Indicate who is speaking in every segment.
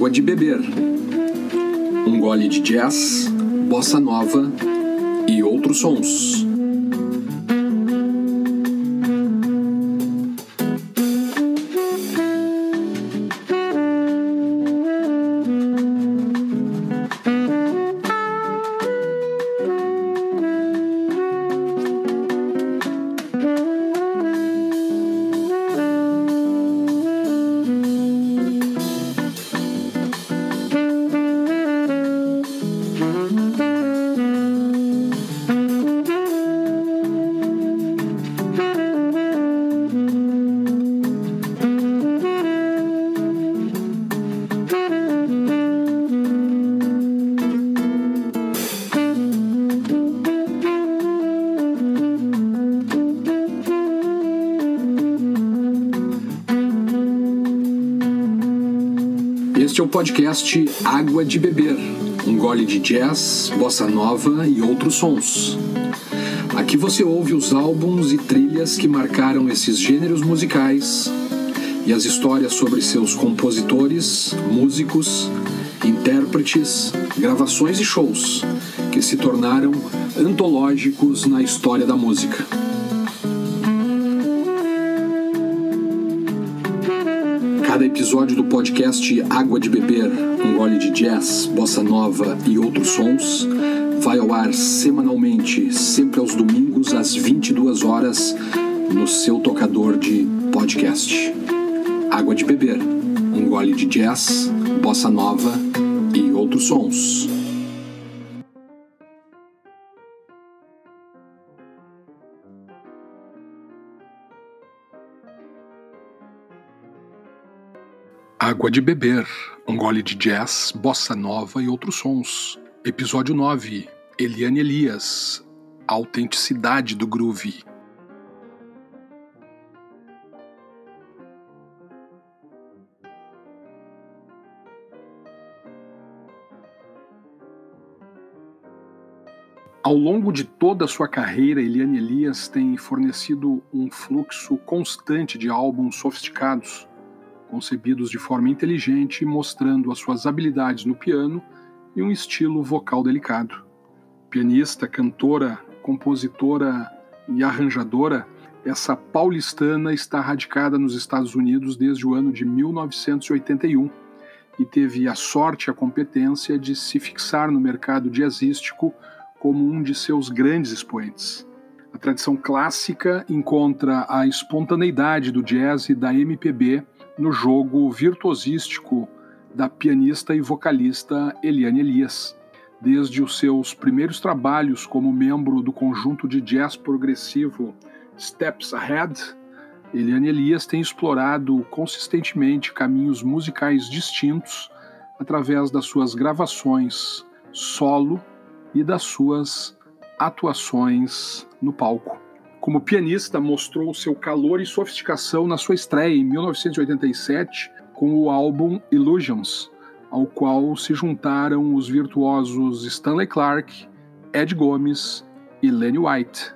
Speaker 1: Água de beber. Um gole de jazz, bossa nova e outros sons. Podcast Água de Beber, um gole de jazz, bossa nova e outros sons. Aqui você ouve os álbuns e trilhas que marcaram esses gêneros musicais e as histórias sobre seus compositores, músicos, intérpretes, gravações e shows que se tornaram antológicos na história da música. Episódio do podcast Água de Beber, um gole de jazz, bossa nova e outros sons, vai ao ar semanalmente, sempre aos domingos às 22 horas, no seu tocador de podcast. Água de Beber, um gole de jazz, bossa nova e outros sons. Água de Beber, um gole de jazz, bossa nova e outros sons. Episódio 9. Eliane Elias, a autenticidade do groove. Ao longo de toda a sua carreira, Eliane Elias tem fornecido um fluxo constante de álbuns sofisticados concebidos de forma inteligente, mostrando as suas habilidades no piano e um estilo vocal delicado. Pianista, cantora, compositora e arranjadora, essa paulistana está radicada nos Estados Unidos desde o ano de 1981 e teve a sorte e a competência de se fixar no mercado jazzístico como um de seus grandes expoentes. A tradição clássica encontra a espontaneidade do jazz e da MPB no jogo virtuosístico da pianista e vocalista Eliane Elias. Desde os seus primeiros trabalhos como membro do conjunto de jazz progressivo Steps Ahead, Eliane Elias tem explorado consistentemente caminhos musicais distintos através das suas gravações solo e das suas atuações no palco. Como pianista, mostrou seu calor e sofisticação na sua estreia em 1987 com o álbum Illusions, ao qual se juntaram os virtuosos Stanley Clarke, Ed Gomes e Lenny White.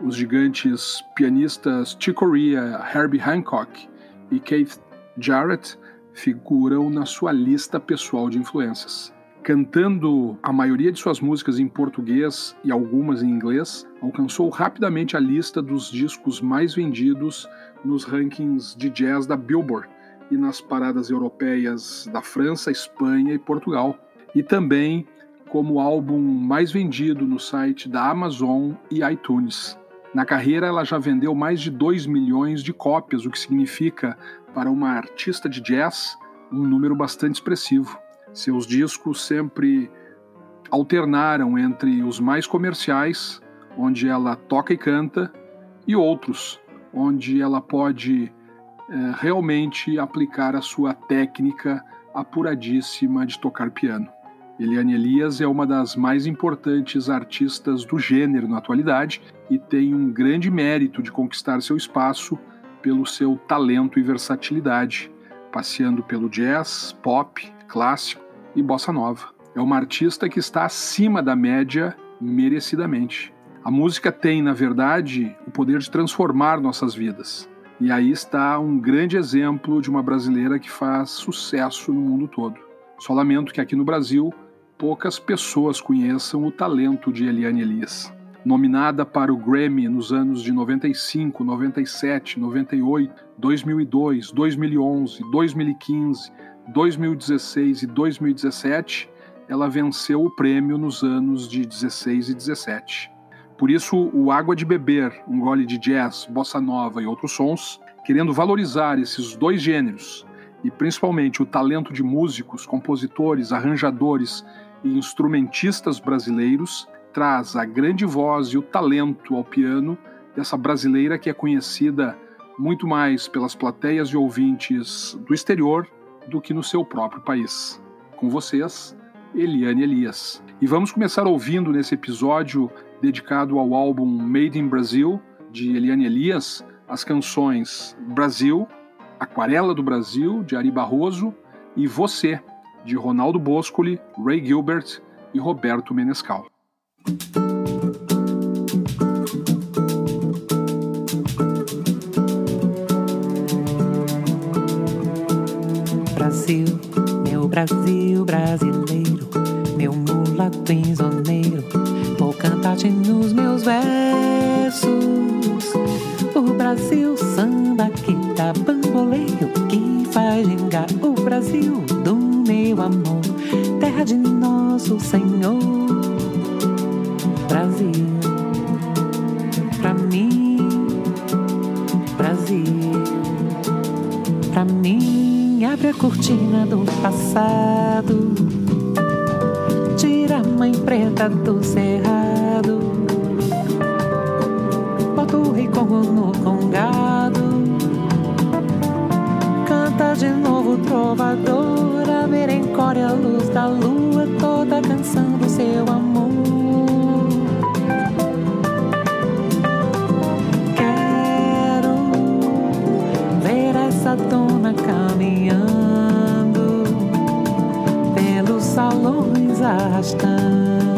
Speaker 1: Os gigantes pianistas Chick Corea, Herbie Hancock e Keith Jarrett figuram na sua lista pessoal de influências cantando a maioria de suas músicas em português e algumas em inglês, alcançou rapidamente a lista dos discos mais vendidos nos rankings de jazz da Billboard e nas paradas europeias da França, Espanha e Portugal, e também como álbum mais vendido no site da Amazon e iTunes. Na carreira, ela já vendeu mais de 2 milhões de cópias, o que significa, para uma artista de jazz, um número bastante expressivo. Seus discos sempre alternaram entre os mais comerciais, onde ela toca e canta, e outros, onde ela pode é, realmente aplicar a sua técnica apuradíssima de tocar piano. Eliane Elias é uma das mais importantes artistas do gênero na atualidade e tem um grande mérito de conquistar seu espaço pelo seu talento e versatilidade, passeando pelo jazz, pop, clássico e bossa nova. É uma artista que está acima da média merecidamente. A música tem, na verdade, o poder de transformar nossas vidas. E aí está um grande exemplo de uma brasileira que faz sucesso no mundo todo. Só lamento que aqui no Brasil poucas pessoas conheçam o talento de Eliane Elias. Nominada para o Grammy nos anos de 95, 97, 98, 2002, 2011, 2015, 2016 e 2017, ela venceu o prêmio nos anos de 16 e 17. Por isso, o Água de Beber, um gole de jazz, bossa nova e outros sons, querendo valorizar esses dois gêneros e principalmente o talento de músicos, compositores, arranjadores e instrumentistas brasileiros, traz a grande voz e o talento ao piano dessa brasileira que é conhecida muito mais pelas plateias e ouvintes do exterior do que no seu próprio país. Com vocês, Eliane Elias. E vamos começar ouvindo nesse episódio dedicado ao álbum Made in Brazil de Eliane Elias as canções Brasil, Aquarela do Brasil de Ari Barroso e Você de Ronaldo Boscoli, Ray Gilbert e Roberto Menescal.
Speaker 2: Brasil, meu Brasil brasileiro, meu mulato insoneiro, vou cantar-te nos meus versos. O Brasil samba que dá bamboleio, que faz gingar o Brasil do meu amor, terra de nosso Senhor. Brasil, abre a cortina do passado, tira a mãe preta do cerrado, bota o rei Congo no congado, canta de novo trovador, a merencória, a luz da lua, toda canção do seu amor. Dona caminhando pelos salões arrastando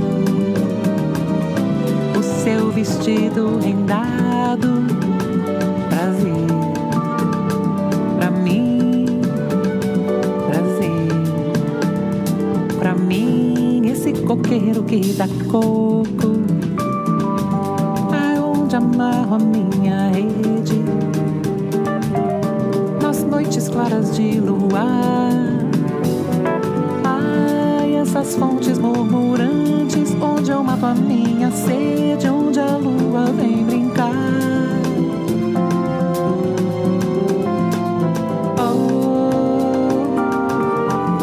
Speaker 2: o seu vestido rendado. Brasil, pra mim, Brasil, pra mim, esse coqueiro que dá coco, aonde amarro a minha rede, noites claras de luar. Ai, essas fontes murmurantes, onde eu mato a minha sede, onde a lua vem brincar. Oh,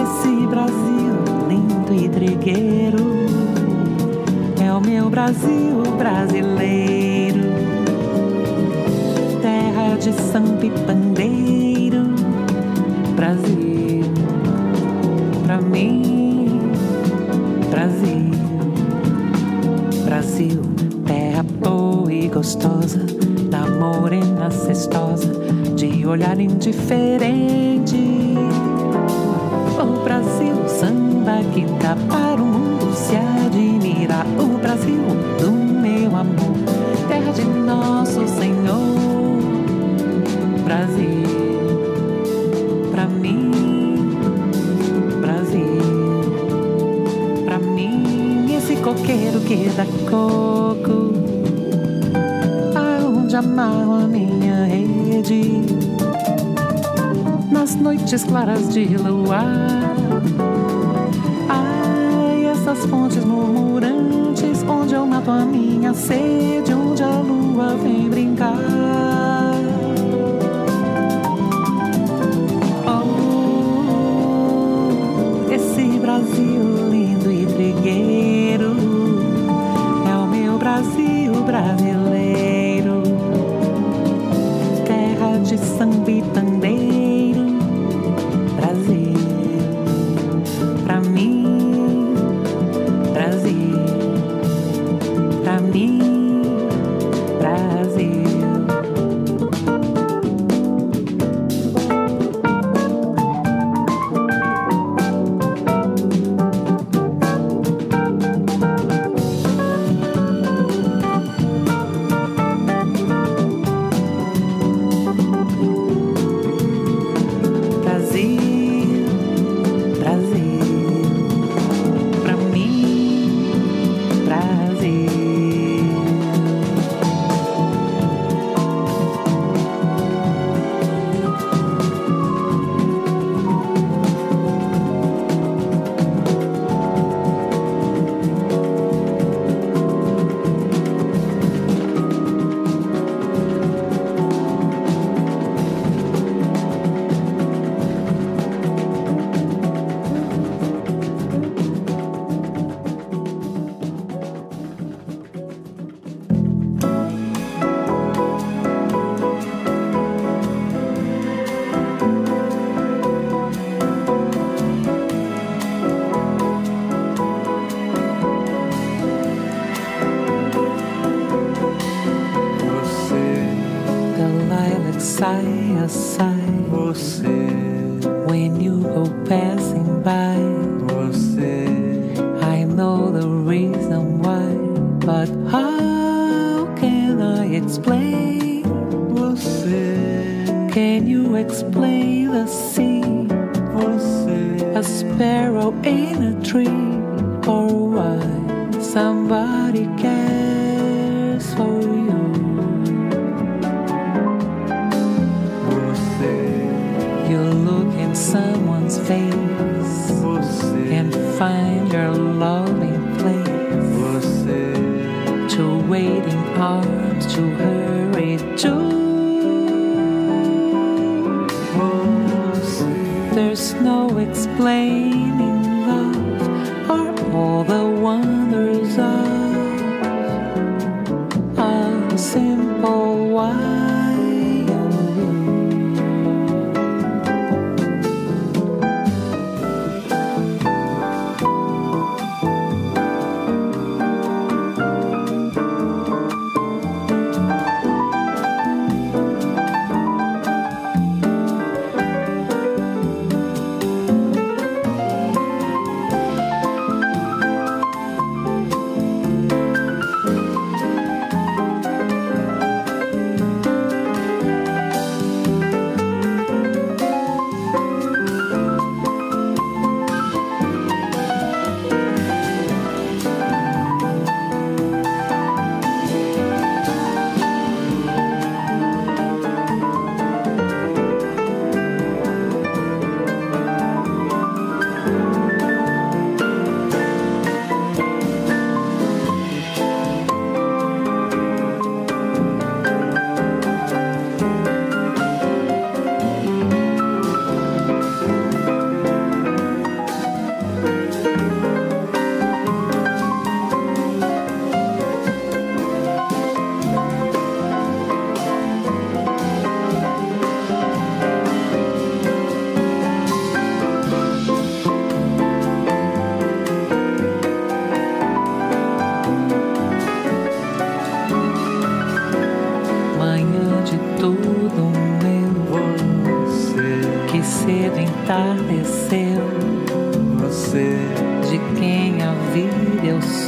Speaker 2: esse Brasil lindo e trigueiro é o meu Brasil brasileiro, terra de samba e claras de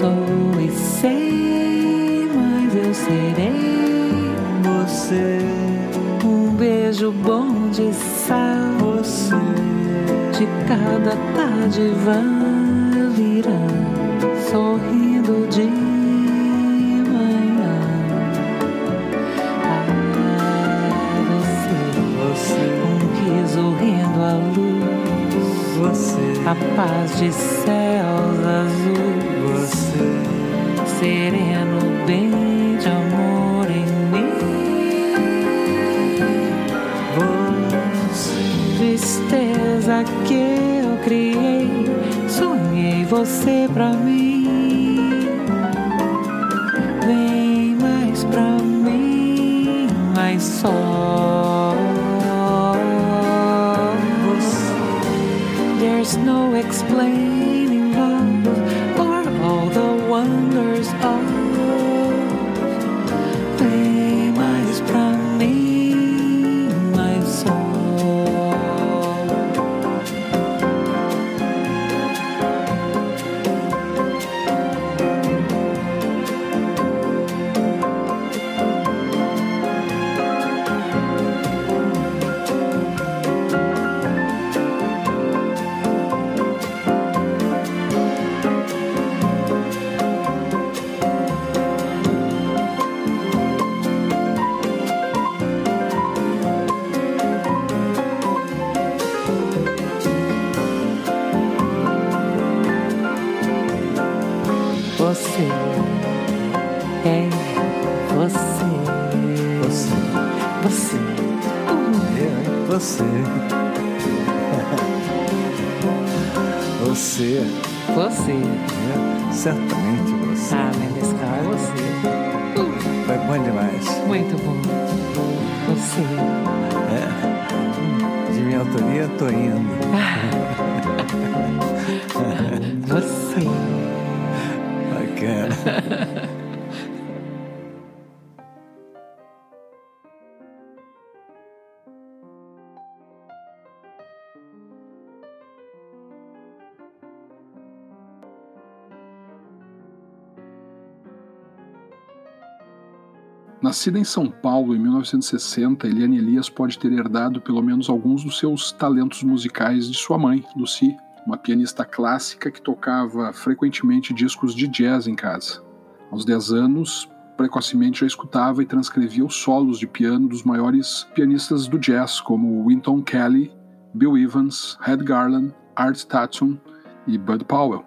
Speaker 2: sou e sei, mas eu serei
Speaker 3: você.
Speaker 2: Um beijo bom de sal,
Speaker 3: você.
Speaker 2: De cada tarde. você pra mim.
Speaker 1: Nascida em São Paulo em 1960, Eliane Elias pode ter herdado pelo menos alguns dos seus talentos musicais de sua mãe, Lucy, uma pianista clássica que tocava frequentemente discos de jazz em casa. Aos 10 anos, precocemente já escutava e transcrevia os solos de piano dos maiores pianistas do jazz, como Wynton Kelly, Bill Evans, Red Garland, Art Tatum e Bud Powell.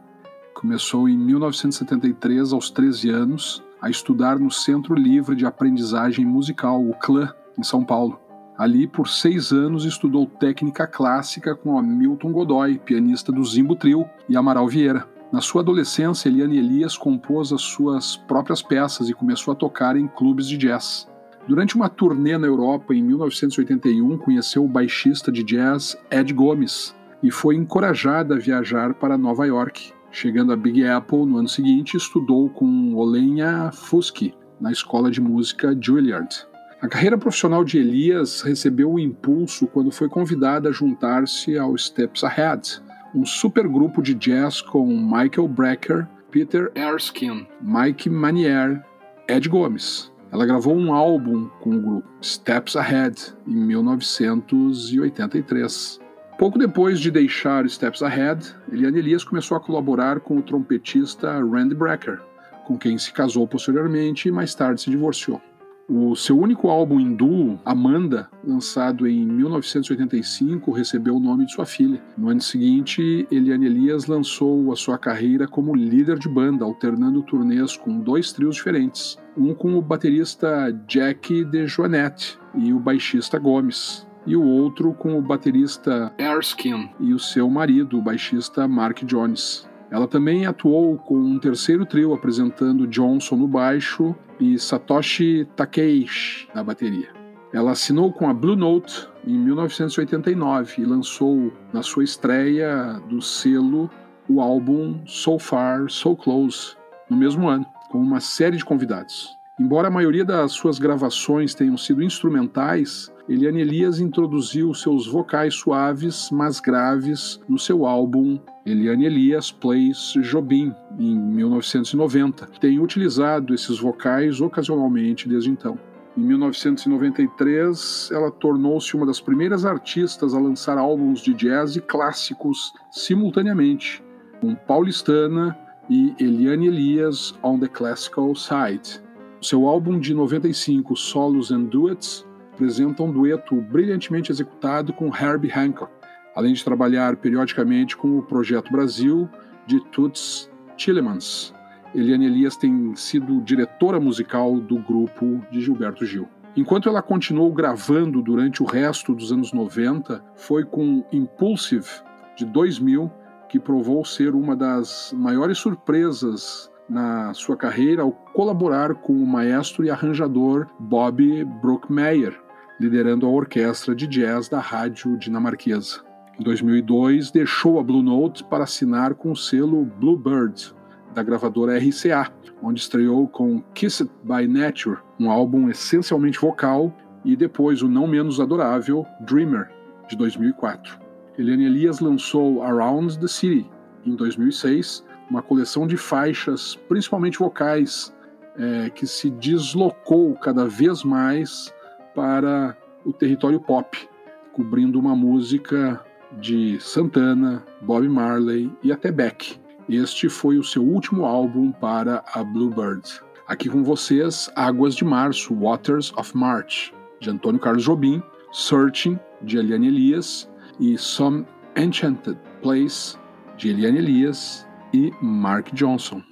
Speaker 1: Começou em 1973, aos 13 anos, a estudar no Centro Livre de Aprendizagem Musical, o CLAN, em São Paulo. Ali, por seis anos, estudou técnica clássica com Hamilton Godoy, pianista do Zimbo Trio, e Amaral Vieira. Na sua adolescência, Eliane Elias compôs as suas próprias peças e começou a tocar em clubes de jazz. Durante uma turnê na Europa em 1981, conheceu o baixista de jazz Ed Gomes e foi encorajada a viajar para Nova York. Chegando a Big Apple no ano seguinte, estudou com Olenya Fusky na escola de música Juilliard. A carreira profissional de Elias recebeu um impulso quando foi convidada a juntar-se ao Steps Ahead, um supergrupo de jazz com Michael Brecker, Peter Erskine, Mike Manier, Ed Gomes. Ela gravou um álbum com o grupo Steps Ahead em 1983. Pouco depois de deixar Steps Ahead, Eliane Elias começou a colaborar com o trompetista Randy Brecker, com quem se casou posteriormente e mais tarde se divorciou. O seu único álbum duo, Amanda, lançado em 1985, recebeu o nome de sua filha. No ano seguinte, Eliane Elias lançou a sua carreira como líder de banda, alternando turnês com dois trios diferentes. Um com o baterista Jack de Joannette e o baixista Gomes, e o outro com o baterista Erskine e o seu marido, o baixista Mark Jones. Ela também atuou com um terceiro trio apresentando Johnson no baixo e Satoshi Takeishi na bateria. Ela assinou com a Blue Note em 1989 e lançou na sua estreia do selo o álbum So Far, So Close no mesmo ano, com uma série de convidados. Embora a maioria das suas gravações tenham sido instrumentais, Eliane Elias introduziu seus vocais suaves, mas graves, no seu álbum Eliane Elias Plays Jobim, em 1990. Tem utilizado esses vocais ocasionalmente desde então. Em 1993, ela tornou-se uma das primeiras artistas a lançar álbuns de jazz e clássicos simultaneamente, com Paulistana e Eliane Elias on the Classical Side. Seu álbum de 95, Solos and Duets, apresenta um dueto brilhantemente executado com Herbie Hancock, além de trabalhar periodicamente com o Projeto Brasil de Toots Tillemans. Eliane Elias tem sido diretora musical do grupo de Gilberto Gil. Enquanto ela continuou gravando durante o resto dos anos 90, foi com Impulsive, de 2000, que provou ser uma das maiores surpresas na sua carreira ao colaborar com o maestro e arranjador Bob Brookmeyer, liderando a orquestra de jazz da rádio dinamarquesa. Em 2002, deixou a Blue Note para assinar com o selo Bluebird, da gravadora RCA, onde estreou com Kiss It by Nature, um álbum essencialmente vocal, e depois o não menos adorável Dreamer, de 2004. Eliane Elias lançou Around the City, em 2006, uma coleção de faixas, principalmente vocais, é, que se deslocou cada vez mais para o território pop, cobrindo uma música de Santana, Bob Marley e até Beck. Este foi o seu último álbum para a Bluebird. Aqui com vocês, Águas de Março, Waters of March, de Antônio Carlos Jobim, Searching, de Eliane Elias, e Some Enchanted Place, de Eliane Elias, e Mark Johnson.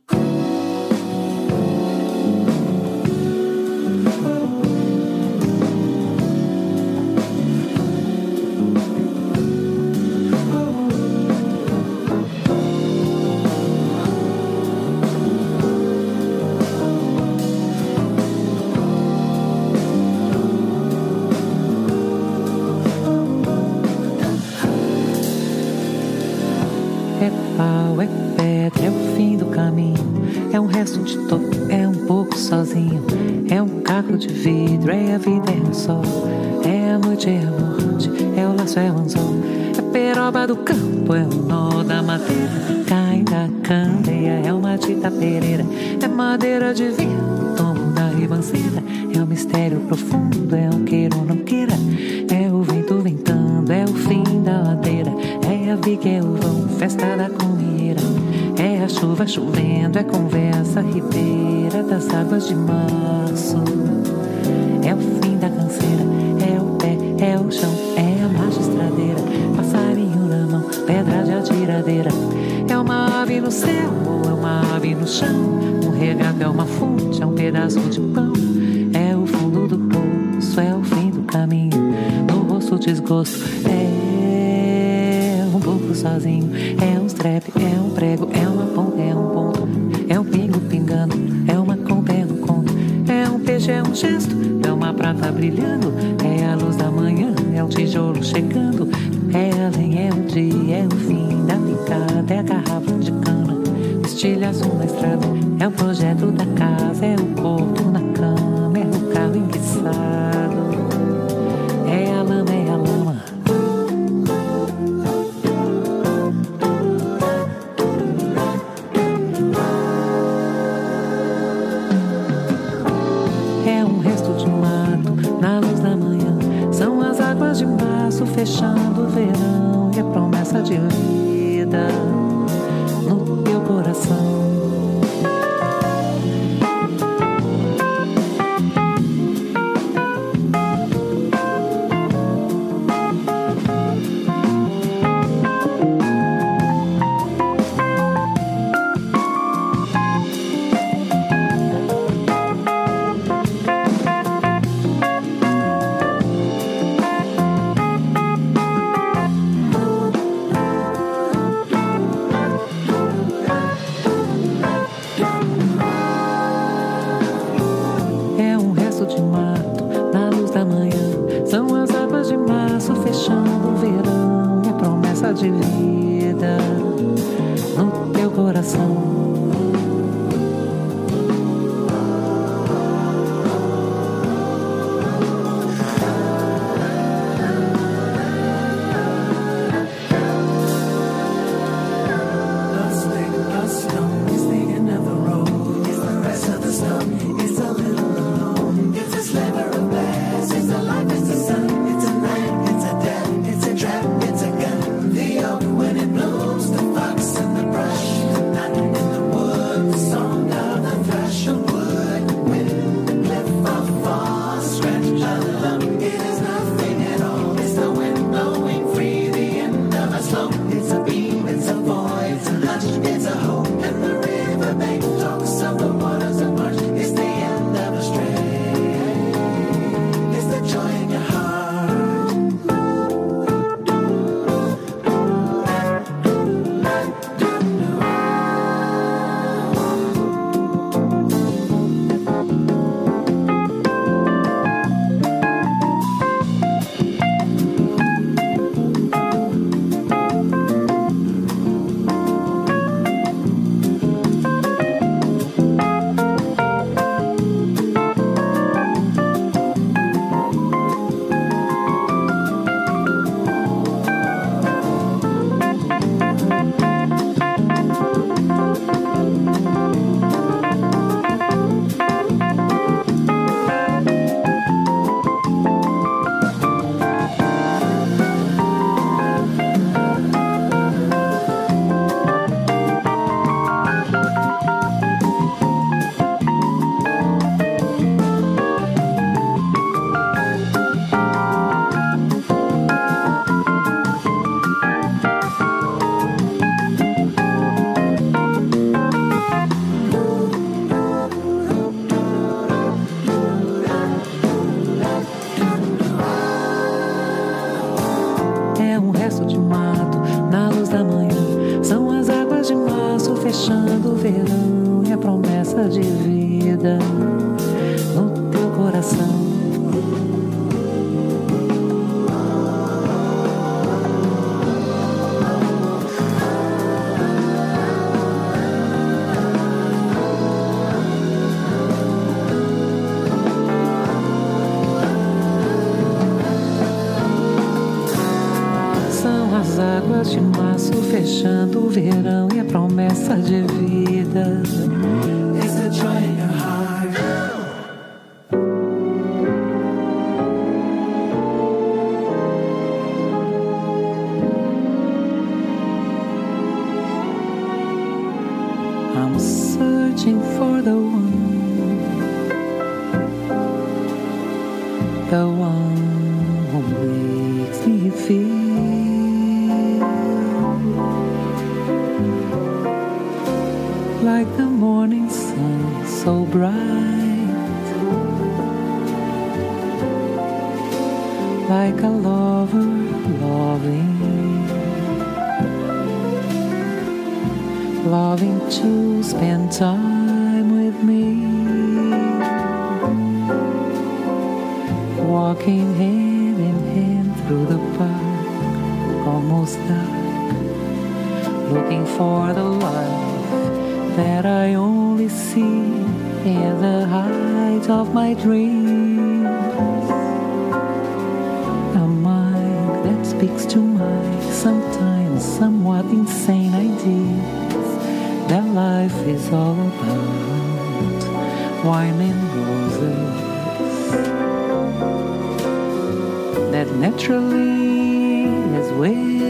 Speaker 2: De vidro, é a vida, é o sol, é a noite, é a morte, é o laço, é o anzol, é peroba do campo, é o nó da madeira, cai da candeia, é uma tita pereira, é madeira de vinho, tomo da ribanceira. É um mistério profundo, é um queira ou não queira. É o vento ventando, é o fim da ladeira. É a viga, é o vão, festa da comieira. É chuva chovendo, é conversa ribeira das águas de março. É o fim da canseira, é o pé, é o chão, é a marcha estradeira. Passarinho na mão, pedra de atiradeira. É uma ave no céu, ou é uma ave no chão. Um regato é uma fonte, é um pedaço de pão. É o fundo do poço, é o fim do caminho. No rosto desgosto, é um pouco sozinho. É um strep, prata brilhando. É a luz da manhã, é um tijolo chegando. É além, é o dia, é o fim da picada, é a garrafa de cana. Estilhaço na estrada, é o projeto da casa, é o corpo like the morning sun, so bright, like a lover loving. loving to spend time with me. Walking hand in hand through the park, almost dark. Looking for the life that I only see in the height of my dreams. A mind that speaks to my sometimes somewhat insane ideas that life is all about wine and roses that naturally as waves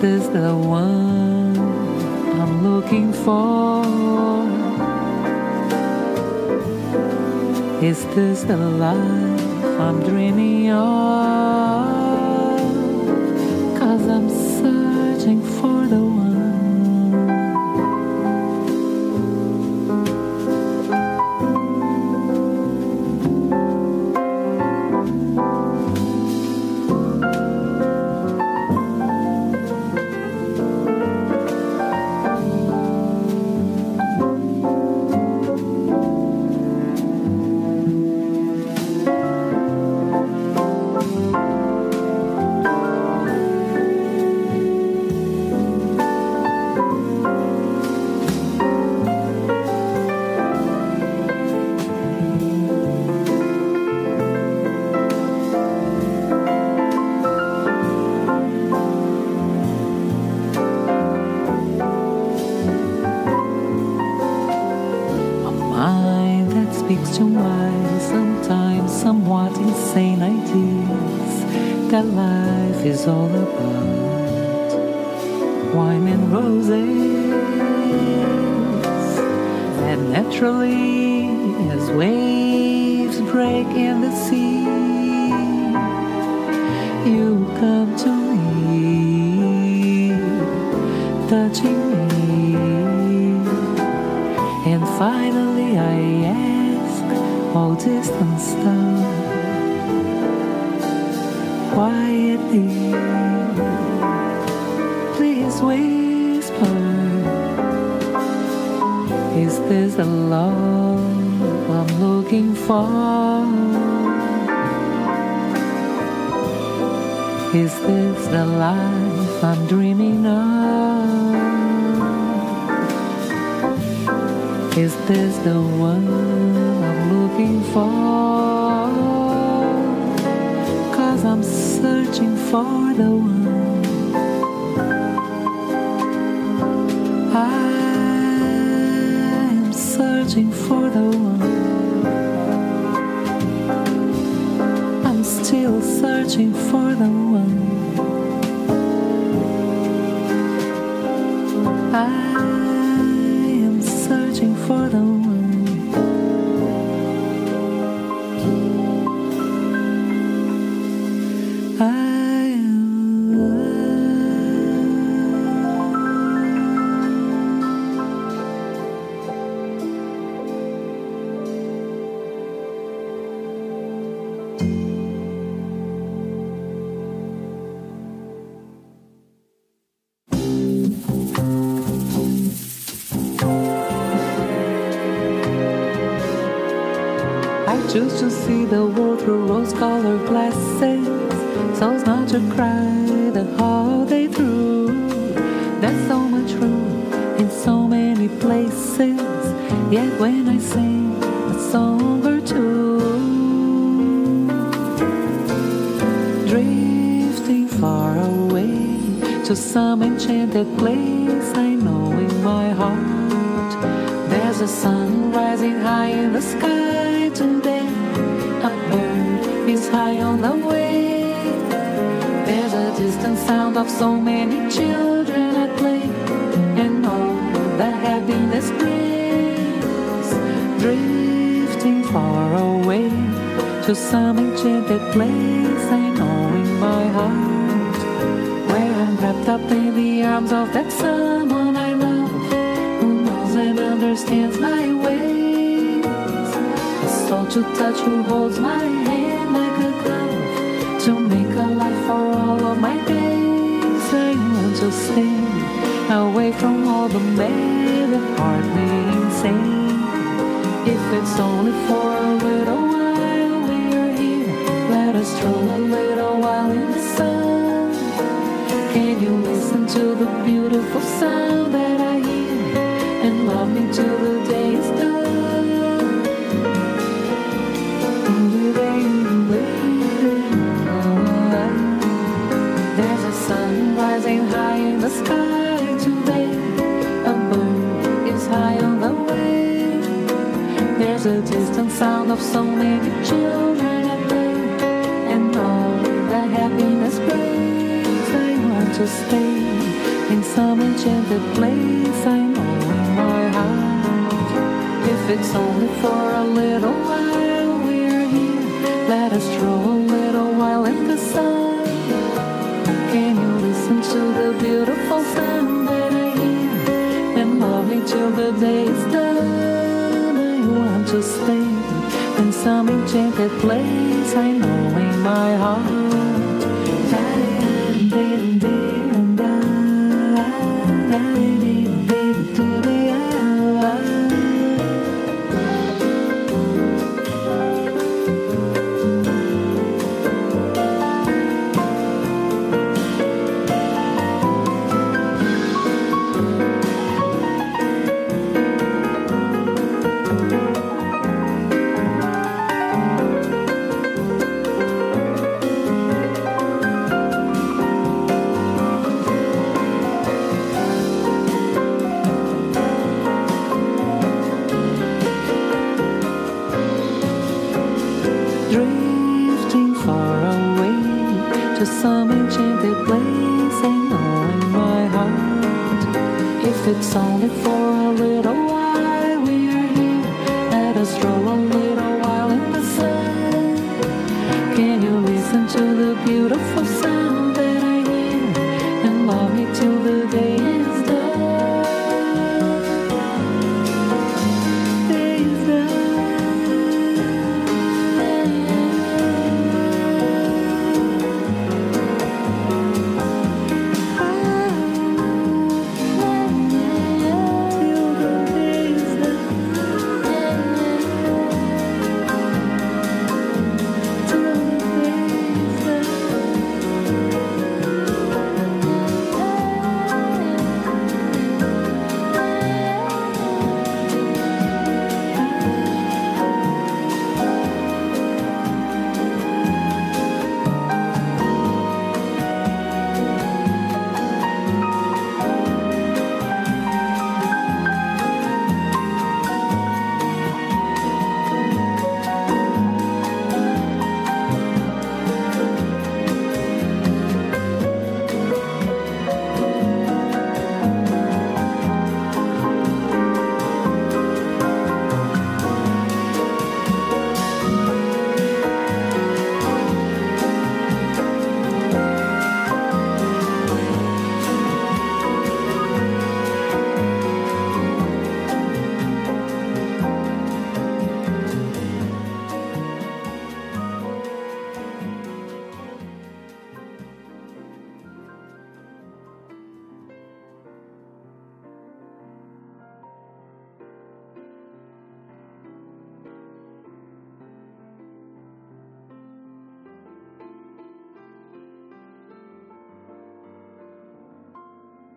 Speaker 2: this the one I'm looking for? Is this the life I'm dreaming of? And roses that naturally as waves break in the sea. You come to me touching me. And finally I ask all distant stars quietly Please whisper Is this the love I'm looking for? Is this the life I'm dreaming of? Is this the one I'm looking for? Cause I'm searching for the one. Searching for the one. I'm still searching for the one. to cry the whole day through. There's so much room in so many places. Yet when I sing a song or two, drifting far away to some enchanted place, I know in my heart there's a sun rising high in the sky. Of so many children at play, and all the happiness brings drifting far away to some enchanted place. I know in my heart where I'm wrapped up in the arms of that someone I love who knows and understands my ways. A soul to touch who holds my hand like a glove to make a life for all of my days To stay away from all the men that me insane if it's only for a little while we're here let us stroll a little while in the sun can you listen to the beautiful sound that I hear and love me till the day is done? A bird is high on the way. There's a distant sound of so many children at play, and all the happiness brings. I want to stay in some enchanted place. I know in my heart, if it's only for a little while, we're here. Let us stroll beautiful sound that I hear and love me till the day is done? I want to stay in some enchanted place. I know in my heart. drifting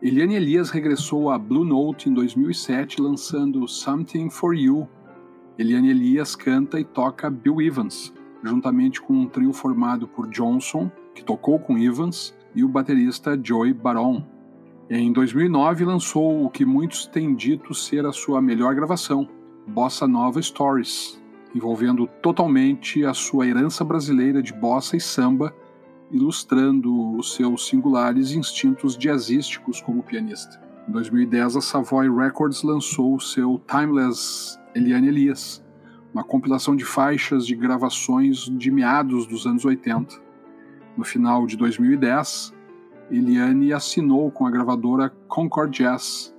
Speaker 1: Eliane Elias regressou a Blue Note em 2007 lançando Something for You. Eliane Elias canta e toca Bill Evans, juntamente com um trio formado por Johnson, que tocou com Evans, e o baterista Joey Baron. Em 2009 lançou o que muitos têm dito ser a sua melhor gravação, Bossa Nova Stories, envolvendo totalmente a sua herança brasileira de bossa e samba, ilustrando os seus singulares instintos jazzísticos como pianista. Em 2010, a Savoy Records lançou o seu Timeless Eliane Elias, uma compilação de faixas de gravações de meados dos anos 80. No final de 2010, Eliane assinou com a gravadora Concord Jazz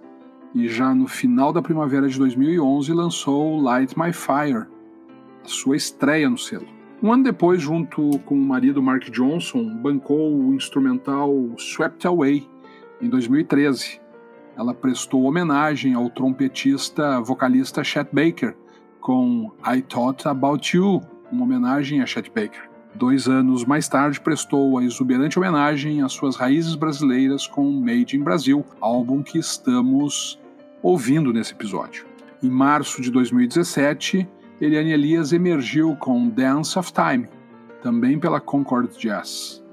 Speaker 1: e já no final da primavera de 2011 lançou Light My Fire, sua estreia no selo. Um ano depois, junto com o marido Mark Johnson, bancou o instrumental Swept Away, em 2013. Ela prestou homenagem ao trompetista vocalista Chet Baker com I Thought About You, uma homenagem a Chet Baker. Dois anos mais tarde, prestou a exuberante homenagem às suas raízes brasileiras com Made in Brasil, álbum que estamos ouvindo nesse episódio. Em março de 2017, Eliane Elias emergiu com Dance of Time, também pela Concord Jazz.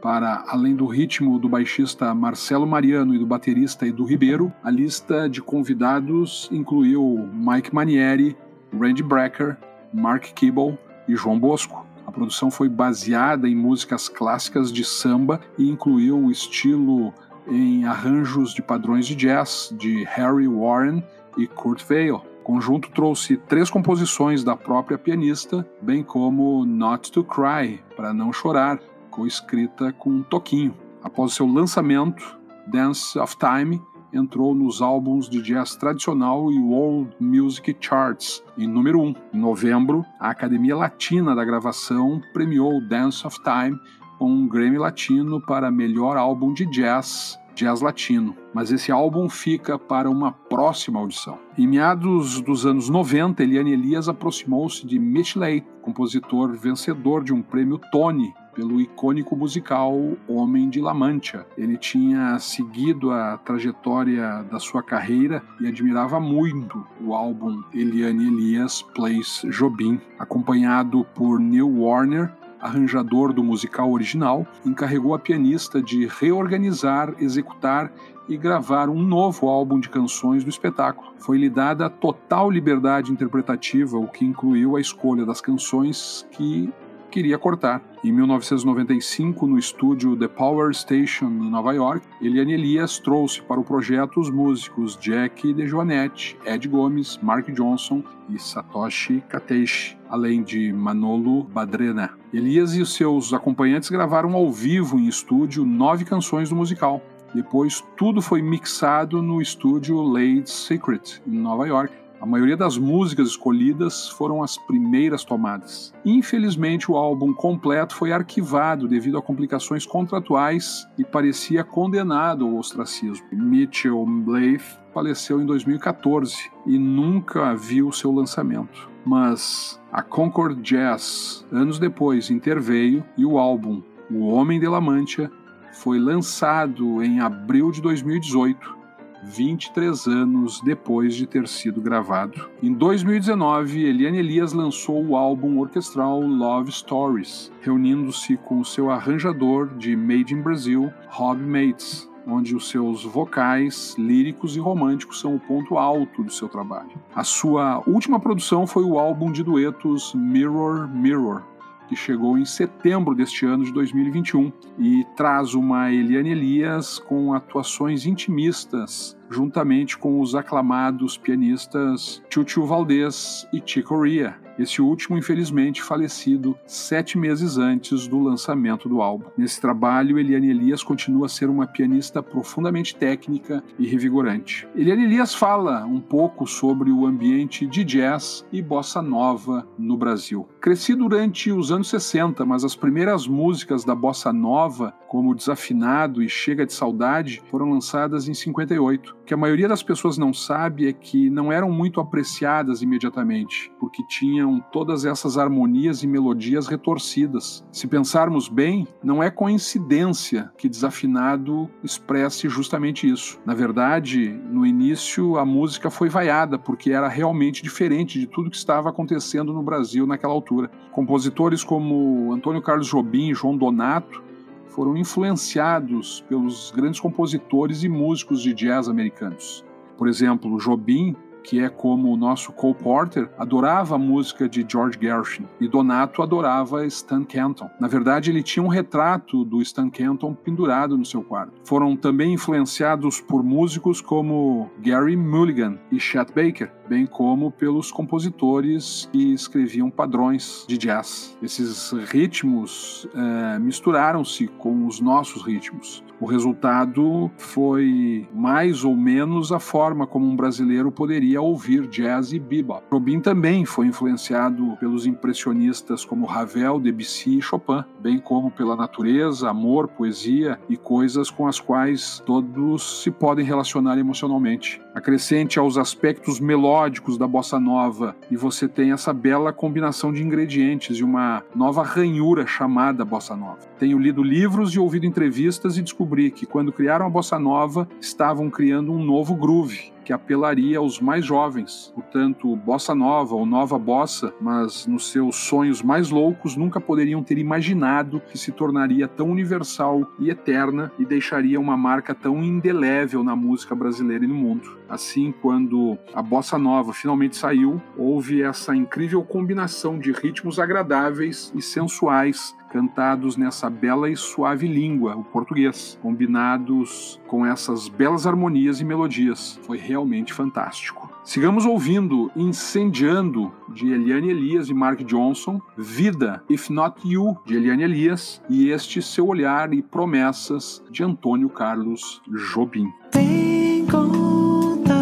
Speaker 1: Para além do ritmo do baixista Marcelo Mariano e do baterista Edu Ribeiro, a lista de convidados incluiu Mike Manieri, Randy Brecker, Mark Kibble e João Bosco. A produção foi baseada em músicas clássicas de samba e incluiu o estilo em arranjos de padrões de jazz de Harry Warren e Kurt Weill. Conjunto trouxe três composições da própria pianista, bem como Not to Cry, para não chorar, coescrita com um toquinho. Após seu lançamento, Dance of Time entrou nos álbuns de jazz tradicional e World Music Charts em número 1. Em novembro, a Academia Latina da Gravação premiou Dance of Time com um Grammy Latino para melhor álbum de jazz jazz latino, mas esse álbum fica para uma próxima audição. Em meados dos anos 90, Eliane Elias aproximou-se de Mitch Leigh, compositor vencedor de um prêmio Tony pelo icônico musical Homem de La Mancha. Ele tinha seguido a trajetória da sua carreira e admirava muito o álbum Eliane Elias Plays Jobim, acompanhado por Neil Warner arranjador do musical original, encarregou a pianista de reorganizar, executar e gravar um novo álbum de canções do espetáculo. Foi-lhe dada total liberdade interpretativa, o que incluiu a escolha das canções que queria cortar. Em 1995, no estúdio The Power Station, em Nova York, Eliane Elias trouxe para o projeto os músicos Jack DeJoannette, Ed Gomes, Mark Johnson e Satoshi Kateishi, além de Manolo Badrena. Elias e os seus acompanhantes gravaram ao vivo em estúdio nove canções do musical. Depois, tudo foi mixado no estúdio Late Secret, em Nova York, a maioria das músicas escolhidas foram as primeiras tomadas. Infelizmente, o álbum completo foi arquivado devido a complicações contratuais e parecia condenado ao ostracismo. Mitchell Blythe faleceu em 2014 e nunca viu seu lançamento. Mas a Concord Jazz, anos depois, interveio e o álbum O Homem de La Mancha foi lançado em abril de 2018 23 anos depois de ter sido gravado. Em 2019, Eliane Elias lançou o álbum orquestral Love Stories, reunindo-se com seu arranjador de Made in Brazil, Rob Mates, onde os seus vocais líricos e românticos são o ponto alto do seu trabalho. A sua última produção foi o álbum de duetos Mirror Mirror, que chegou em setembro deste ano de 2021 e traz uma Eliane Elias com atuações intimistas, juntamente com os aclamados pianistas Chuchu Valdez e Chico Ria esse último, infelizmente, falecido sete meses antes do lançamento do álbum. Nesse trabalho, Eliane Elias continua a ser uma pianista profundamente técnica e revigorante. Eliane Elias fala um pouco sobre o ambiente de jazz e bossa nova no Brasil. Cresci durante os anos 60, mas as primeiras músicas da bossa nova, como Desafinado e Chega de Saudade, foram lançadas em 58. O que a maioria das pessoas não sabe é que não eram muito apreciadas imediatamente, porque tinham tinham todas essas harmonias e melodias retorcidas. Se pensarmos bem, não é coincidência que Desafinado expresse justamente isso. Na verdade, no início a música foi vaiada porque era realmente diferente de tudo que estava acontecendo no Brasil naquela altura. Compositores como Antônio Carlos Jobim e João Donato foram influenciados pelos grandes compositores e músicos de jazz americanos. Por exemplo, Jobim que é como o nosso Cole Porter, adorava a música de George Gershwin e Donato adorava Stan Kenton. Na verdade, ele tinha um retrato do Stan Kenton pendurado no seu quarto. Foram também influenciados por músicos como Gary Mulligan e Chet Baker, bem como pelos compositores que escreviam padrões de jazz. Esses ritmos é, misturaram-se com os nossos ritmos. O resultado foi mais ou menos a forma como um brasileiro poderia ouvir jazz e bebop. Robin também foi influenciado pelos impressionistas como Ravel, Debussy e Chopin, bem como pela natureza, amor, poesia e coisas com as quais todos se podem relacionar emocionalmente. Acrescente aos aspectos melódicos da bossa nova e você tem essa bela combinação de ingredientes e uma nova ranhura chamada bossa nova. Tenho lido livros e ouvido entrevistas e descobri que quando criaram a bossa nova, estavam criando um novo groove que apelaria aos mais jovens. Portanto, bossa nova ou nova bossa, mas nos seus sonhos mais loucos nunca poderiam ter imaginado que se tornaria tão universal e eterna e deixaria uma marca tão indelével na música brasileira e no mundo. Assim, quando a bossa nova finalmente saiu, houve essa incrível combinação de ritmos agradáveis e sensuais cantados nessa bela e suave língua, o português, combinados com essas belas harmonias e melodias. Foi realmente fantástico. Sigamos ouvindo Incendiando, de Eliane Elias e Mark Johnson, Vida, If Not You, de Eliane Elias, e este Seu Olhar e Promessas, de Antônio Carlos Jobim.
Speaker 2: Vem contar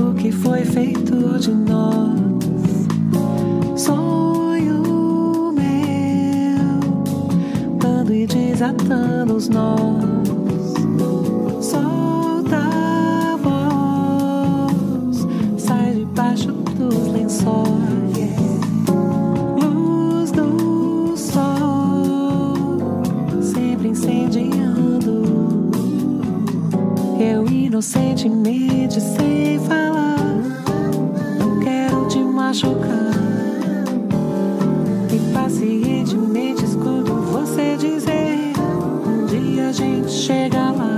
Speaker 2: o que foi feito de nós. Dando e desatando os nós. Solta a voz, sai debaixo dos lençóis. Luz do sol, sempre incendiando. Eu inocentemente sem falar, não quero te machucar. Chega lá.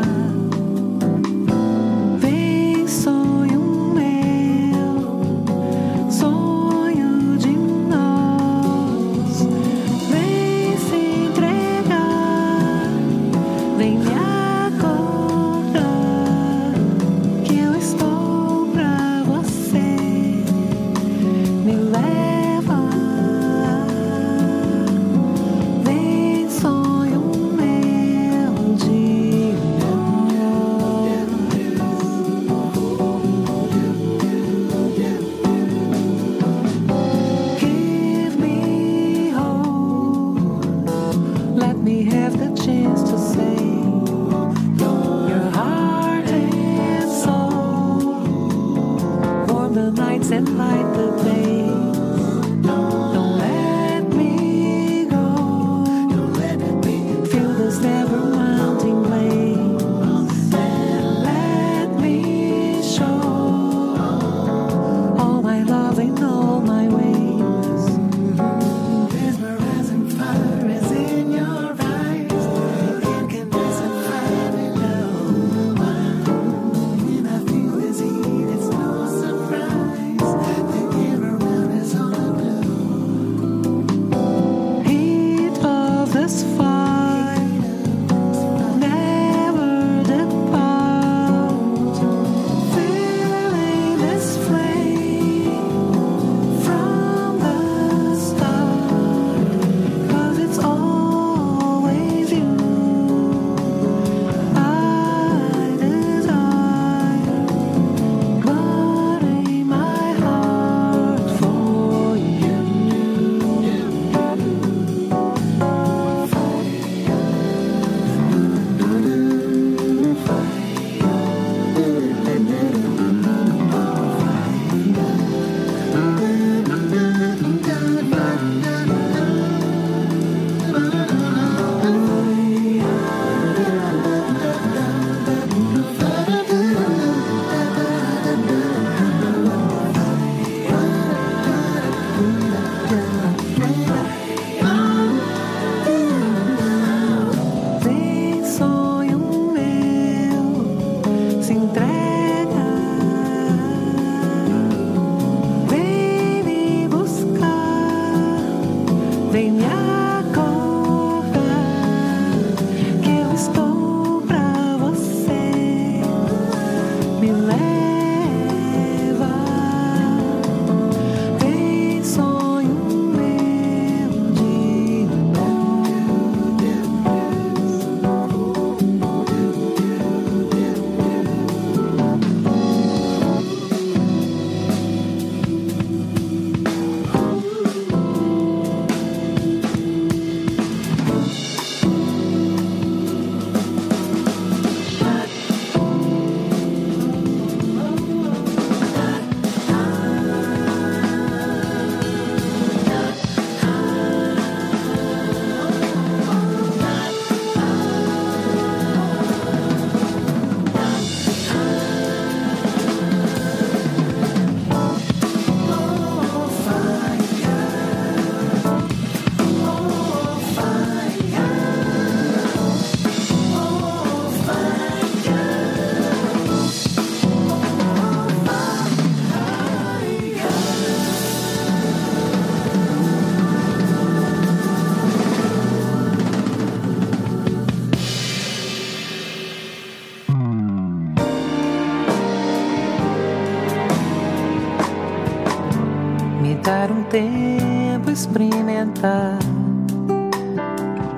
Speaker 2: Tempo experimentar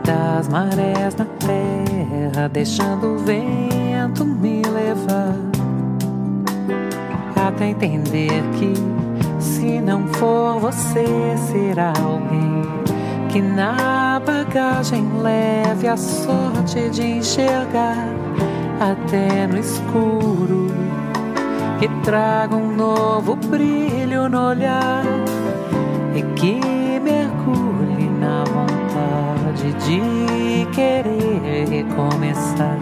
Speaker 2: das marés na terra, deixando o vento me levar até entender que se não for você, será alguém que na bagagem leve a sorte de enxergar até no escuro que traga um novo brilho no olhar e que mergulhe na vontade de querer recomeçar.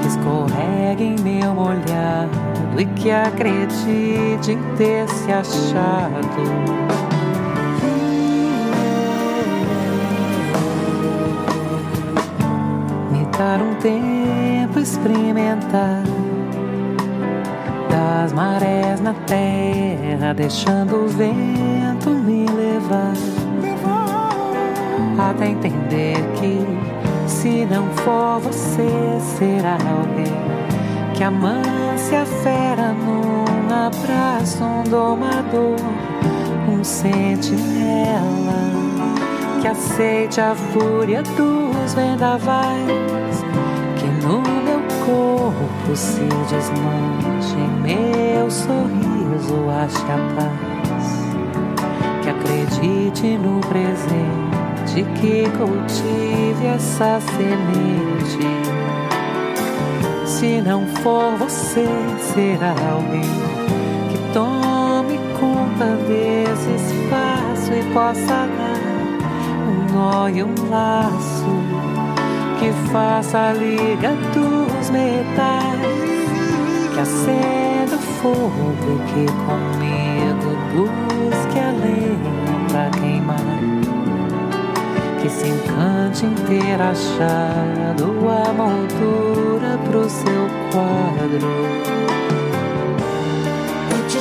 Speaker 2: Que escorregue em meu molhado e que acredite em ter se achado. Dar um tempo experimentar das marés na terra, deixando o vento me levar. Até entender que se não for você, será alguém que amance a fera num abraço, um domador, um sentinela que aceite a fúria dos vendavais que no meu corpo se desmanche meu sorriso ache a paz acredite no presente que cultive essa semente. Se não for você será alguém que tome conta desse espaço e possa dar um nó e um laço que faça a liga dos metais, que acenda fogo e que comigo busque a lenha pra queimar, que se encante em ter achado a moldura pro seu quadro.
Speaker 4: Tô te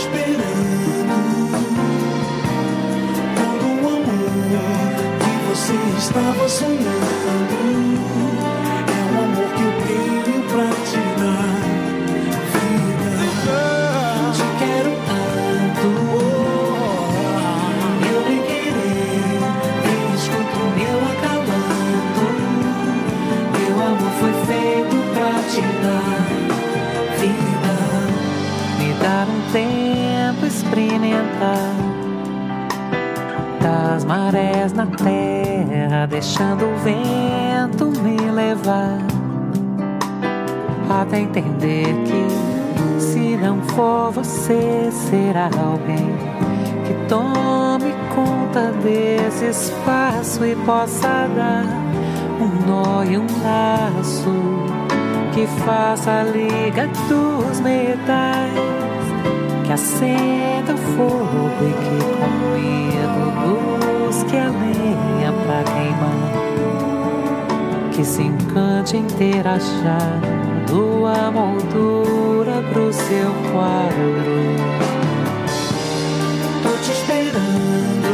Speaker 2: deixando o vento me levar. Até entender que se não for você, será alguém que tome conta desse espaço e possa dar um nó e um laço que faça a liga dos metais que acenda o fogo e que comigo que a lenha pra queimar, que se encante em ter achado a moldura pro seu quadro.
Speaker 4: Tô te esperando,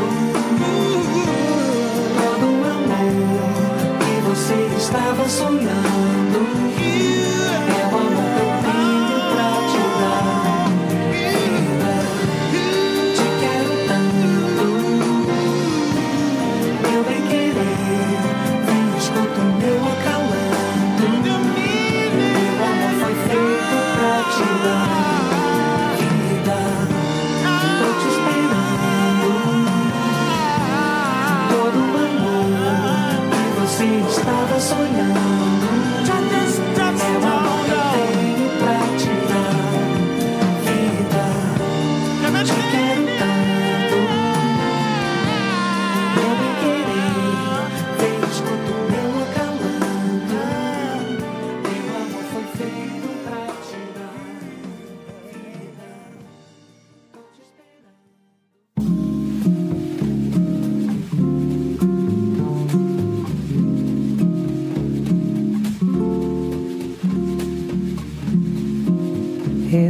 Speaker 4: todo amor que você estava sonhando.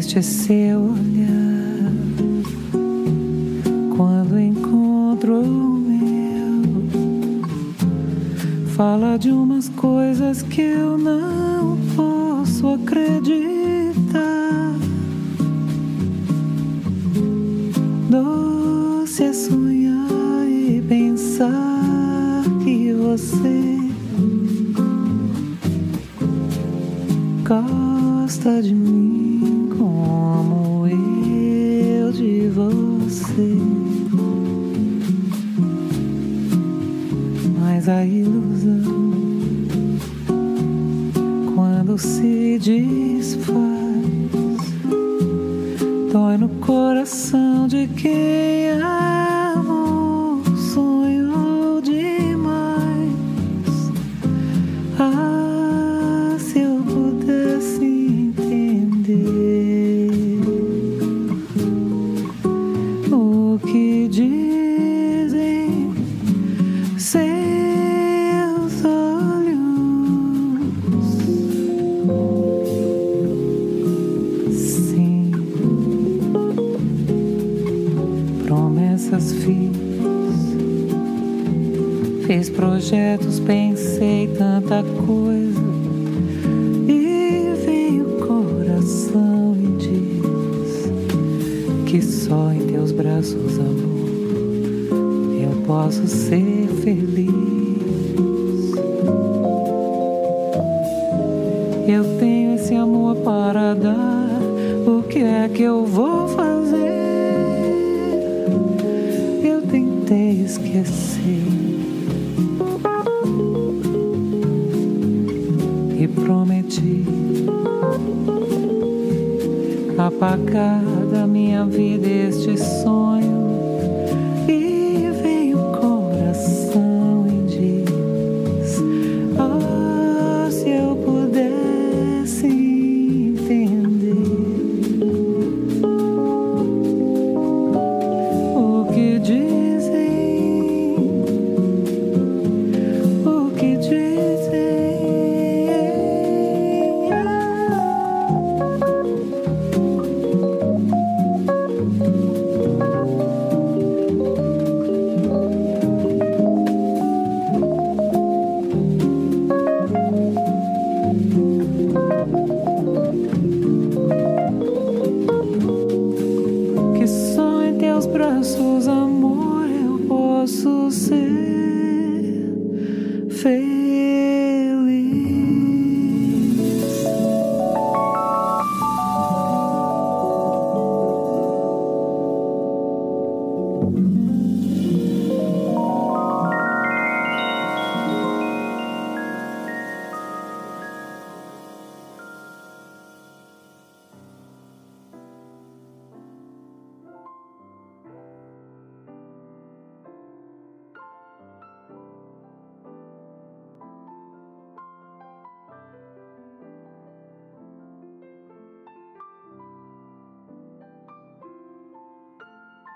Speaker 2: podcast é seu.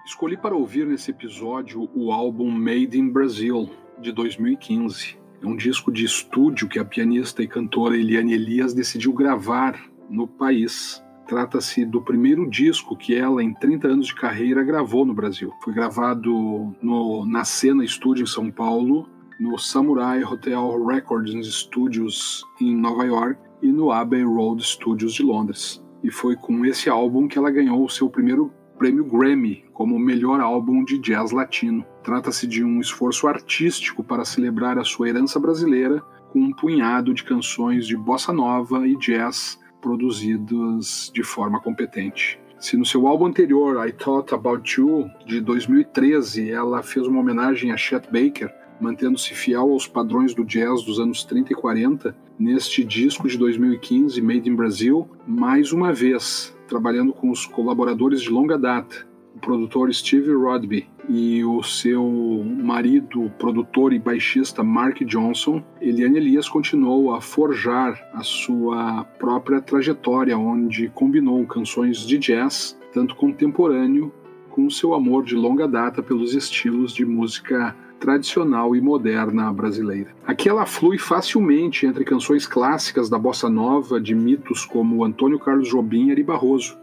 Speaker 1: Escolhi para ouvir nesse episódio o álbum Made in Brazil, de 2015. É um disco de estúdio que a pianista e cantora Eliane Elias decidiu gravar no país. Trata-se do primeiro disco que ela, em 30 anos de carreira, gravou no Brasil. Foi gravado no, na Cena Estúdio em São Paulo, no Samurai Hotel Records Studios em Nova York e no Abbey Road Studios de Londres. E foi com esse álbum que ela ganhou o seu primeiro prêmio Grammy como melhor álbum de jazz latino. Trata-se de um esforço artístico para celebrar a sua herança brasileira com um punhado de canções de bossa nova e jazz produzidas de forma competente. Se no seu álbum anterior, I Thought About You, de 2013, ela fez uma homenagem a Chet Baker, mantendo-se fiel aos padrões do jazz dos anos 30 e 40, neste disco de 2015, Made in Brazil, mais uma vez, trabalhando com os colaboradores de longa data, o produtor Steve Rodby e o seu marido, produtor e baixista Mark Johnson, Eliane Elias continuou a forjar a sua própria trajetória, onde combinou canções de jazz, tanto contemporâneo, com seu amor de longa data pelos estilos de música tradicional e moderna brasileira. Aqui ela flui facilmente entre canções clássicas da bossa nova de mitos como Antônio Carlos Jobim e Ari Barroso,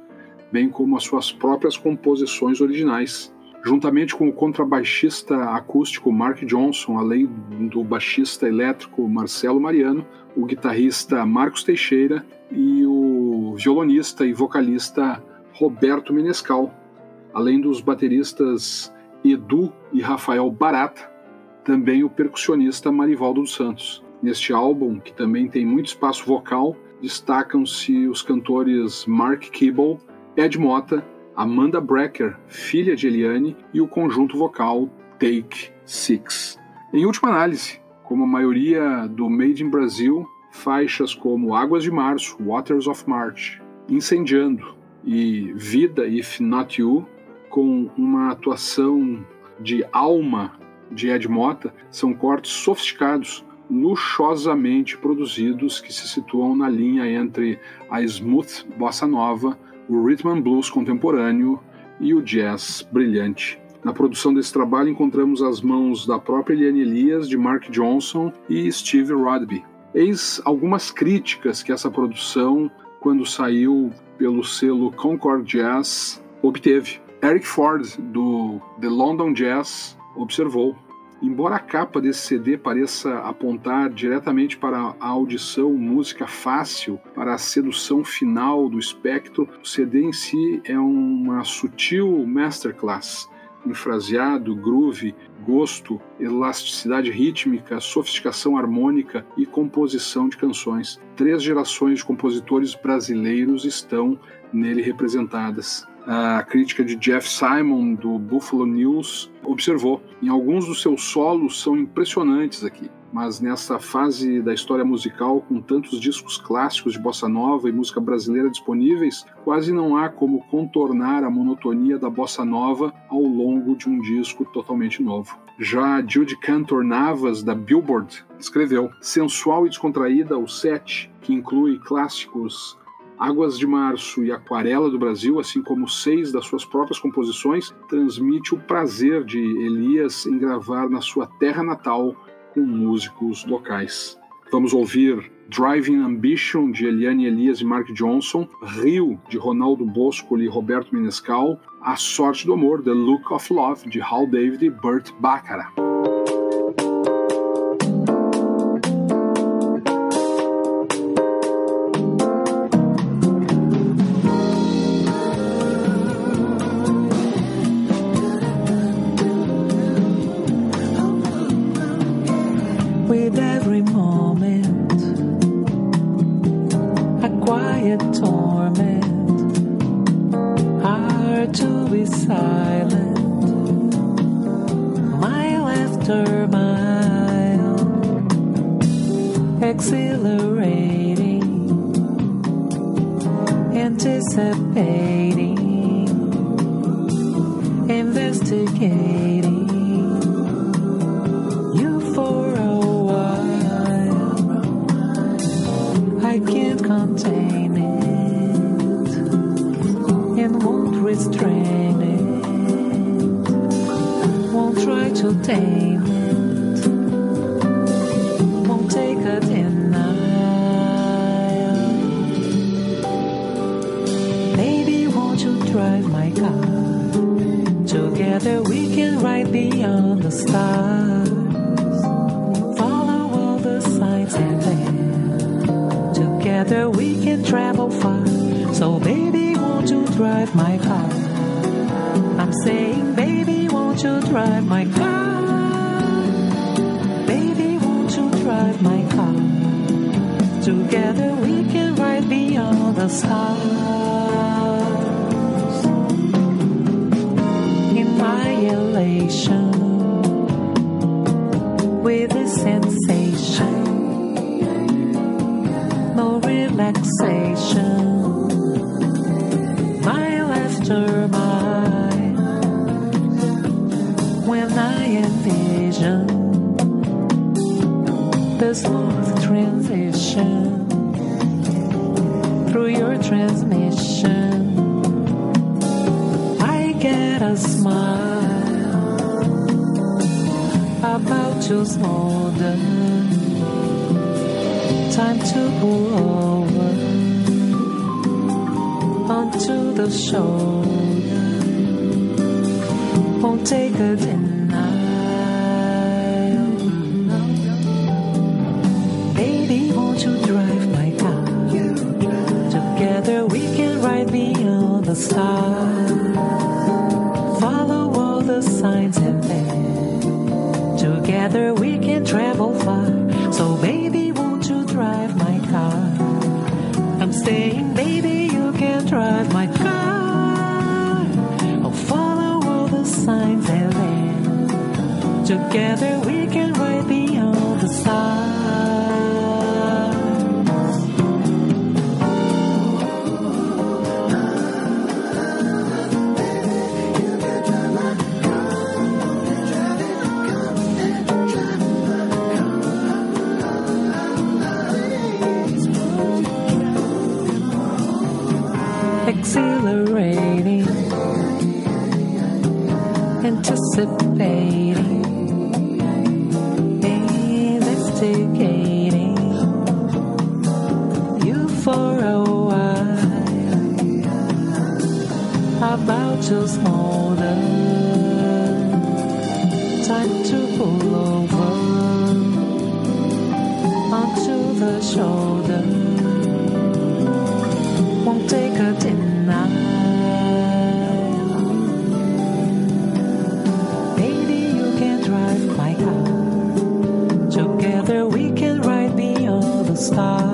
Speaker 1: bem como as suas próprias composições originais. Juntamente com o contrabaixista acústico Mark Johnson, além do baixista elétrico Marcelo Mariano, o guitarrista Marcos Teixeira e o violonista e vocalista Roberto Menescal, além dos bateristas Edu e Rafael Barata, também o percussionista Marivaldo dos Santos. Neste álbum, que também tem muito espaço vocal, destacam-se os cantores Mark Kibble, Ed Mota, Amanda Brecker, filha de Eliane, e o conjunto vocal Take Six. Em última análise, como a maioria do Made in Brasil, faixas como Águas de Março, Waters of March, Incendiando e Vida If Not You com uma atuação de alma de Ed Mota, são cortes sofisticados, luxuosamente produzidos que se situam na linha entre a smooth bossa nova, o rhythm and blues contemporâneo e o jazz brilhante. Na produção desse trabalho encontramos as mãos da própria Eliane Elias, de Mark Johnson e Steve Rodby. Eis algumas críticas que essa produção, quando saiu pelo selo Concord Jazz, obteve. Eric Ford, do The London Jazz, observou. Embora a capa desse CD pareça apontar diretamente para a audição música fácil, para a sedução final do espectro, o CD em si é uma sutil masterclass em fraseado, groove, gosto, elasticidade rítmica, sofisticação harmônica e composição de canções. Três gerações de compositores brasileiros estão nele representadas a crítica de Jeff Simon do Buffalo News observou. Em alguns dos seus solos são impressionantes aqui, mas nessa fase da história musical com tantos discos clássicos de bossa nova e música brasileira disponíveis, quase não há como contornar a monotonia da bossa nova ao longo de um disco totalmente novo. Já Judy Cantor Navas da Billboard escreveu: sensual e descontraída o set que inclui clássicos Águas de Março e Aquarela do Brasil, assim como seis das suas próprias composições, transmite o prazer de Elias em gravar na sua terra natal com músicos locais. Vamos ouvir Driving Ambition de Eliane Elias e Mark Johnson, Rio de Ronaldo Bosco e Roberto Menescal, A Sorte do Amor, The Look of Love de Hal David e Burt Bacharach.
Speaker 2: try to tame it. Won't take a denial. Baby, won't you drive my car? Together we can ride beyond the stars. Follow all the signs and then together we can travel far. So baby, won't you drive my won't you drive my car? Baby, won't you drive my car? Together we can ride beyond the stars. In my elation. a smooth transition through your transmission. I get a smile about your smolder. Time to pull over onto the shoulder. Won't take a dinner. star. angels hold to pull over the shoulder. Won't take a denial. Baby, you can drive my car. Together we can ride beyond the stars.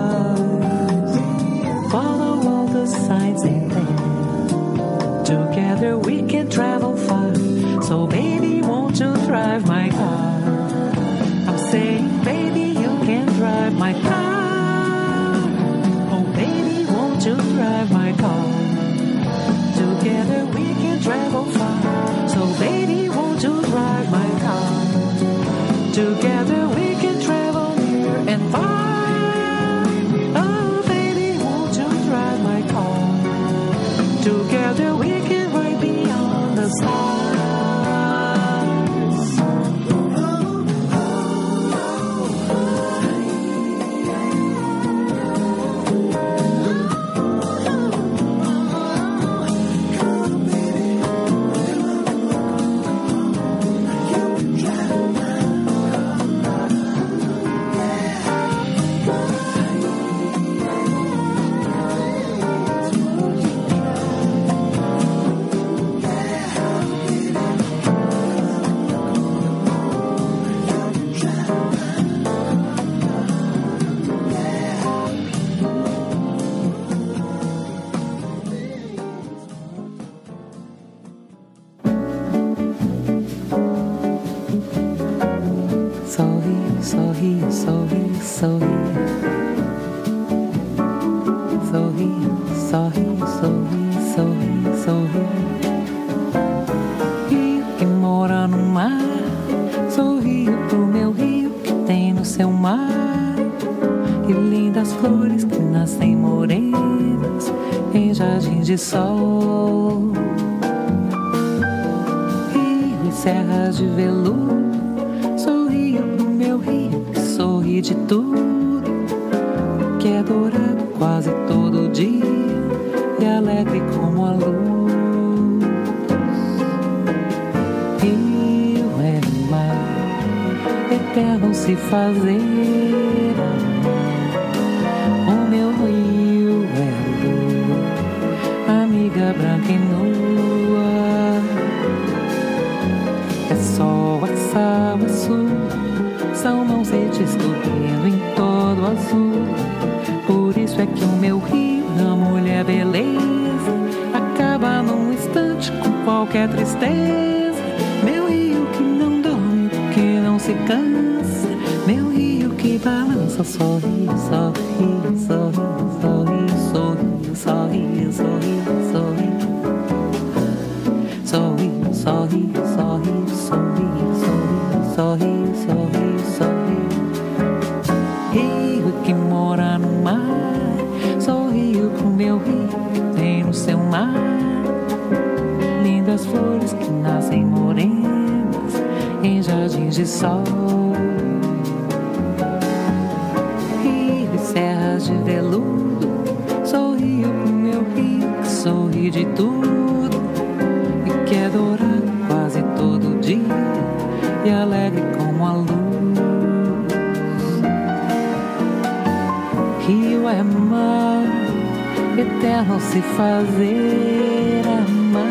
Speaker 2: fazer. O meu rio é a amiga branca e nua. É sol, é sal, é sul, são mãos redescobrindo em todo azul. Por isso é que o meu rio na mulher é beleza acaba num instante com qualquer tristeza. Meu rio que não dorme, que não se cansa. Meu rio que balança, sorri, sorri, sorri, sorri, sorri, sorri, sorri, sorri. Sorri, sorri, sorri, sorri, sorri, sorri. Rio que mora no mar, sorriu pro meu rio, tem no seu mar. Lindas flores que nascem morenas em jardins de sol. De tudo e que dourado quase todo dia e alegre como a luz. Rio é mar, eterno se fazer amar.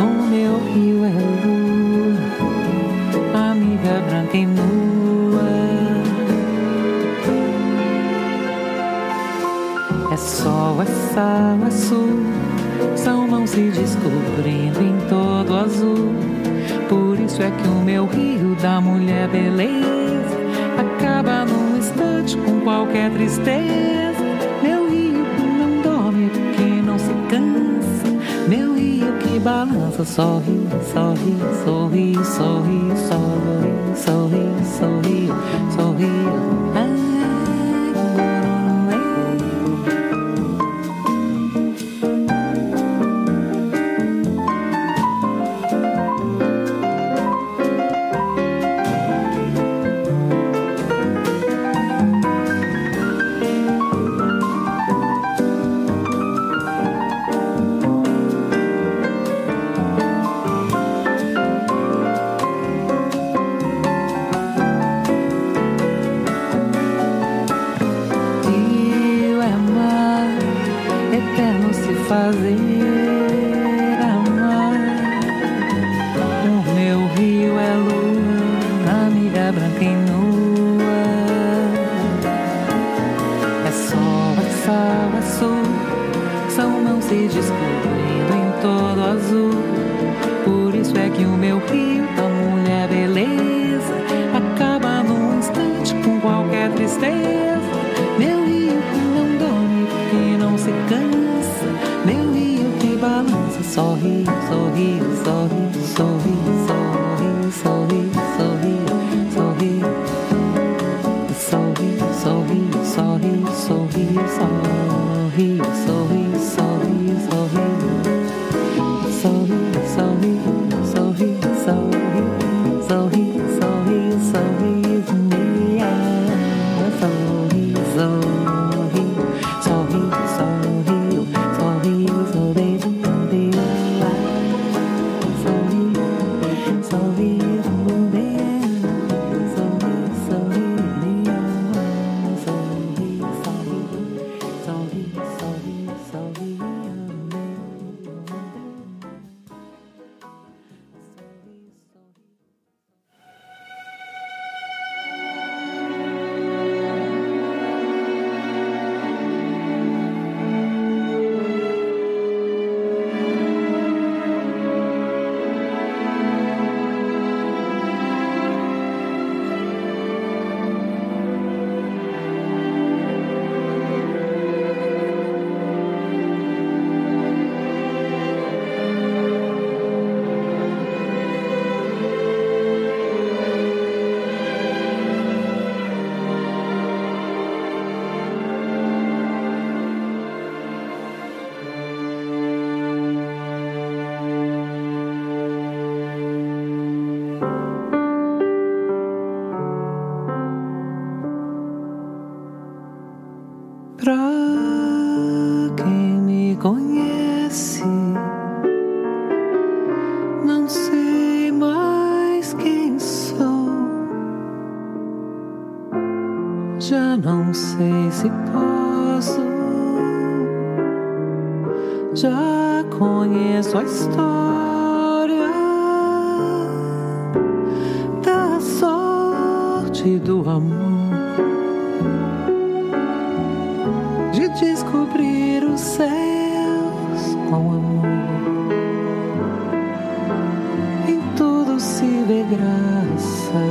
Speaker 2: O meu rio é lua, amiga branca e nua. É sol, é sal, é sul, são mãos se descobrindo em todo azul. Por isso é que o meu rio da mulher beleza acaba num instante com qualquer tristeza. Meu rio que não dorme, que não se cansa. Meu rio que balança, sorri, sorri, sorri, sorri, sorri, sorri, sorri, sorri. Ah, com amor. Em tudo se vê graça,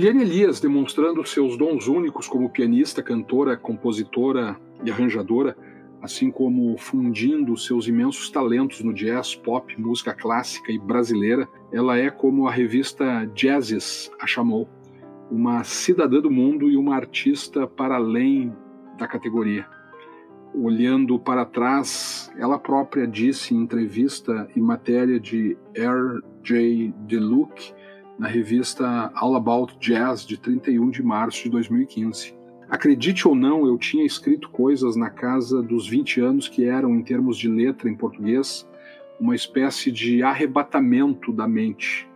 Speaker 1: Eliane Elias, demonstrando seus dons únicos como pianista, cantora, compositora e arranjadora, assim como fundindo seus imensos talentos no jazz, pop, música clássica e brasileira, ela é como a revista Jazzes a chamou, uma cidadã do mundo e uma artista para além da categoria. Olhando para trás, ela própria disse em entrevista e matéria de R.J. DeLuc na revista All About Jazz de 31 de março de 2015. Acredite ou não, eu tinha escrito coisas na casa dos 20 anos que eram, em termos de letra em português, uma espécie de arrebatamento da mente,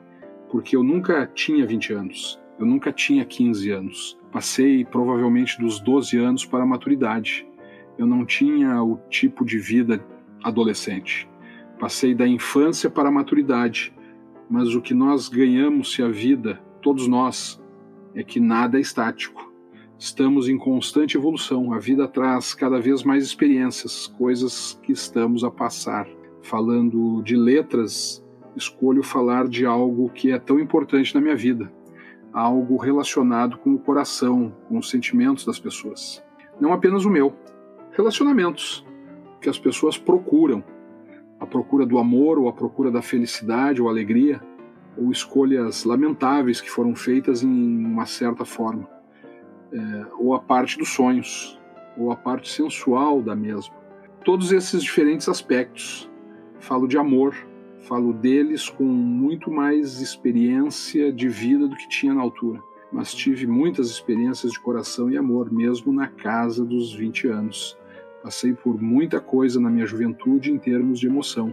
Speaker 1: porque eu nunca tinha 20 anos, eu nunca tinha 15 anos. Passei provavelmente dos 12 anos para a maturidade. Eu não tinha o tipo de vida adolescente. Passei da infância para a maturidade mas o que nós ganhamos se a vida, todos nós, é que nada é estático. Estamos em constante evolução. A vida traz cada vez mais experiências, coisas que estamos a passar. Falando de letras, escolho falar de algo que é tão importante na minha vida, algo relacionado com o coração, com os sentimentos das pessoas. Não apenas o meu, relacionamentos que as pessoas procuram, a procura do amor ou a procura da felicidade ou alegria, ou escolhas lamentáveis que foram feitas em uma certa forma, é, ou a parte dos sonhos, ou a parte sensual da mesma. Todos esses diferentes aspectos. Falo de amor, falo deles com muito mais experiência de vida do que tinha na altura, mas tive muitas experiências de coração e amor, mesmo na casa dos 20 anos Passei por muita coisa na minha juventude em termos de emoção.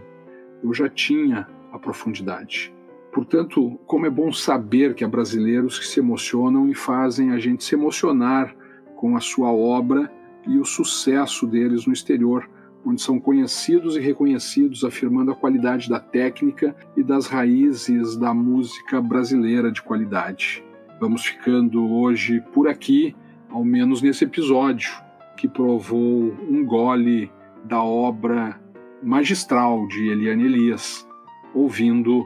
Speaker 1: Eu já tinha a profundidade. Portanto, como é bom saber que há brasileiros que se emocionam e fazem a gente se emocionar com a sua obra e o sucesso deles no exterior, onde são conhecidos e reconhecidos, afirmando a qualidade da técnica e das raízes da música brasileira de qualidade. Vamos ficando hoje por aqui, ao menos nesse episódio que provou um gole da obra magistral de Eliane Elias, ouvindo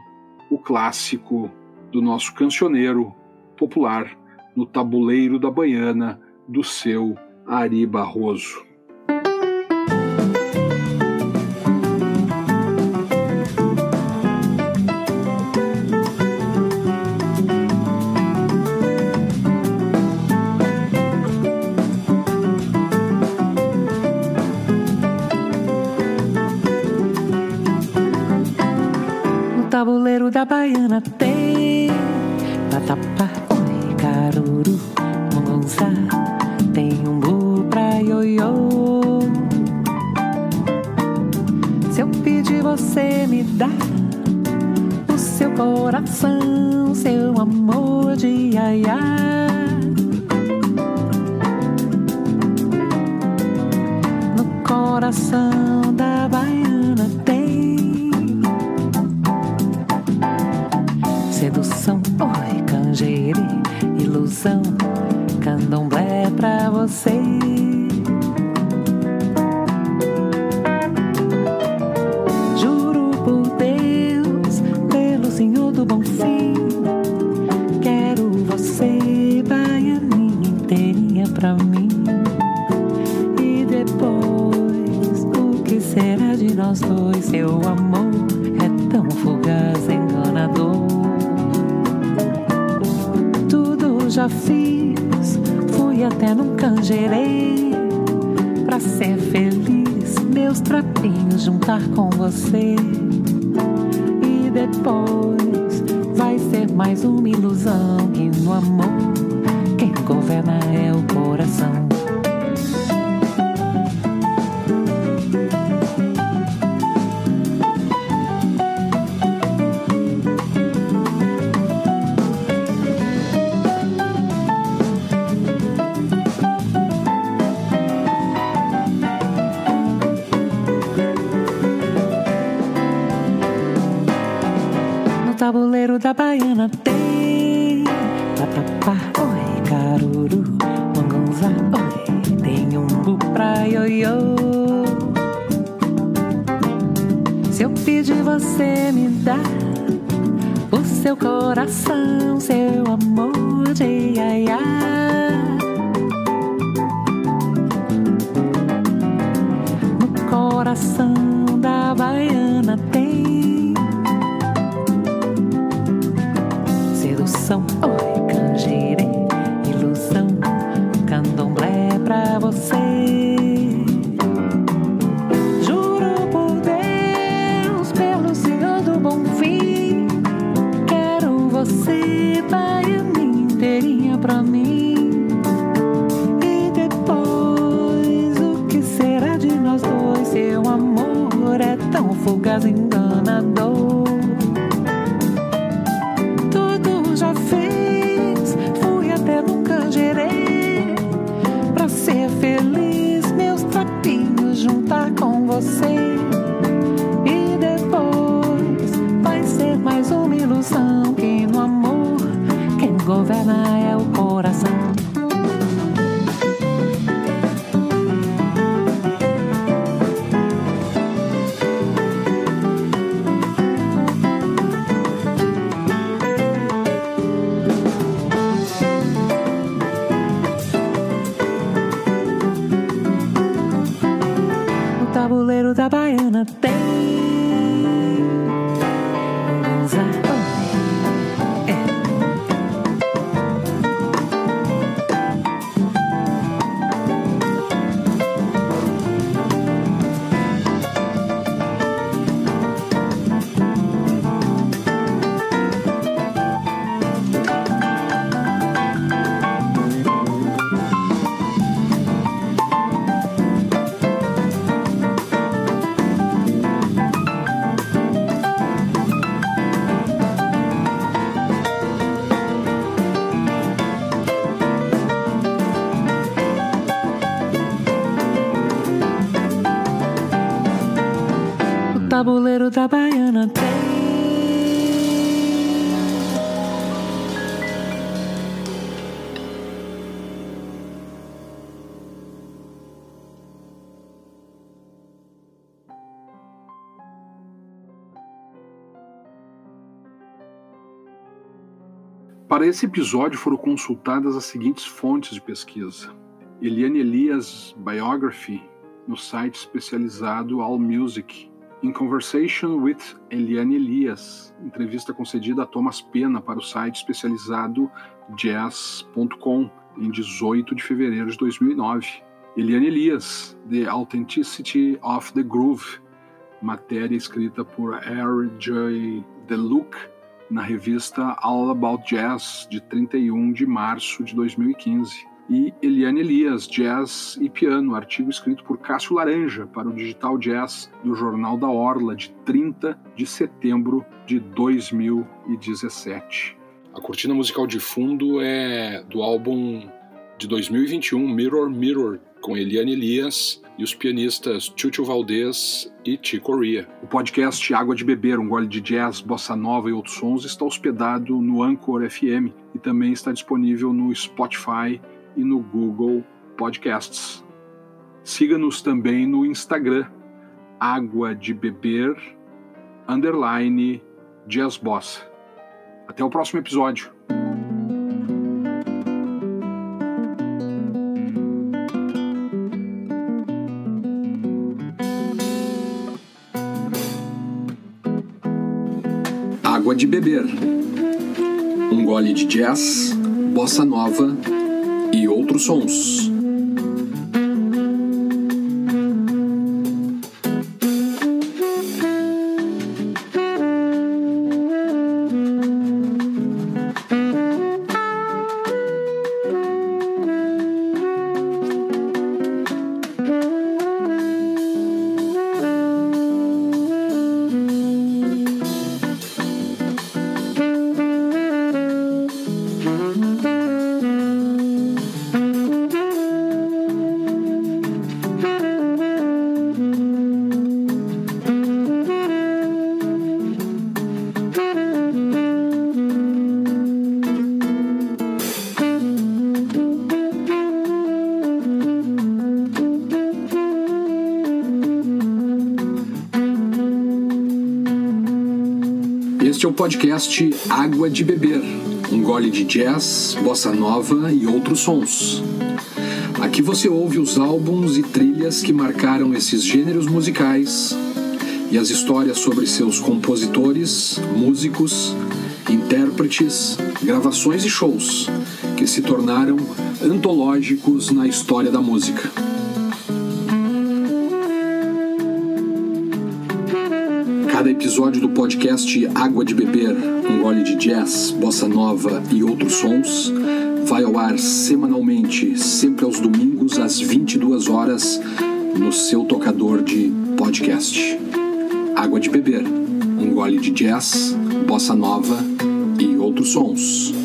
Speaker 1: o clássico do nosso cancioneiro popular no tabuleiro da Baiana do seu Ari Barroso.
Speaker 2: up. having baiana tem.
Speaker 1: Para esse episódio foram consultadas as seguintes fontes de pesquisa: Eliane Elias Biography, no site especializado AllMusic, In Conversation with Eliane Elias, entrevista concedida a Thomas Pena para o site especializado jazz.com, em 18 de fevereiro de 2009. Eliane Elias, The Authenticity of the Groove, matéria escrita por R. J. DeLuc, na revista All About Jazz, de 31 de março de 2015. E Eliane Elias, Jazz e Piano, artigo escrito por Cássio Laranja para o Digital Jazz do Jornal da Orla, de 30 de setembro de 2017. A cortina musical de fundo é do álbum de 2021, Mirror Mirror, com Eliane Elias e os pianistas Chucho Valdez e Chico Ria. O podcast Água de Beber, um gole de jazz, bossa nova e outros sons está hospedado no Anchor FM e também está disponível no Spotify e no Google Podcasts. Siga-nos também no Instagram, Água de Beber, underline Jazz Boss. Até o próximo episódio. Água de Beber. Um gole de jazz, bossa nova e outros sons. Podcast Água de Beber, um gole de jazz, bossa nova e outros sons. Aqui você ouve os álbuns e trilhas que marcaram esses gêneros musicais e as histórias sobre seus compositores, músicos, intérpretes, gravações e shows que se tornaram antológicos na história da música. Cada episódio do podcast Água de Beber, um gole de jazz, bossa nova e outros sons, vai ao ar semanalmente, sempre aos domingos às 22 horas, no seu tocador de podcast. Água de Beber, um gole de jazz, bossa nova e outros sons.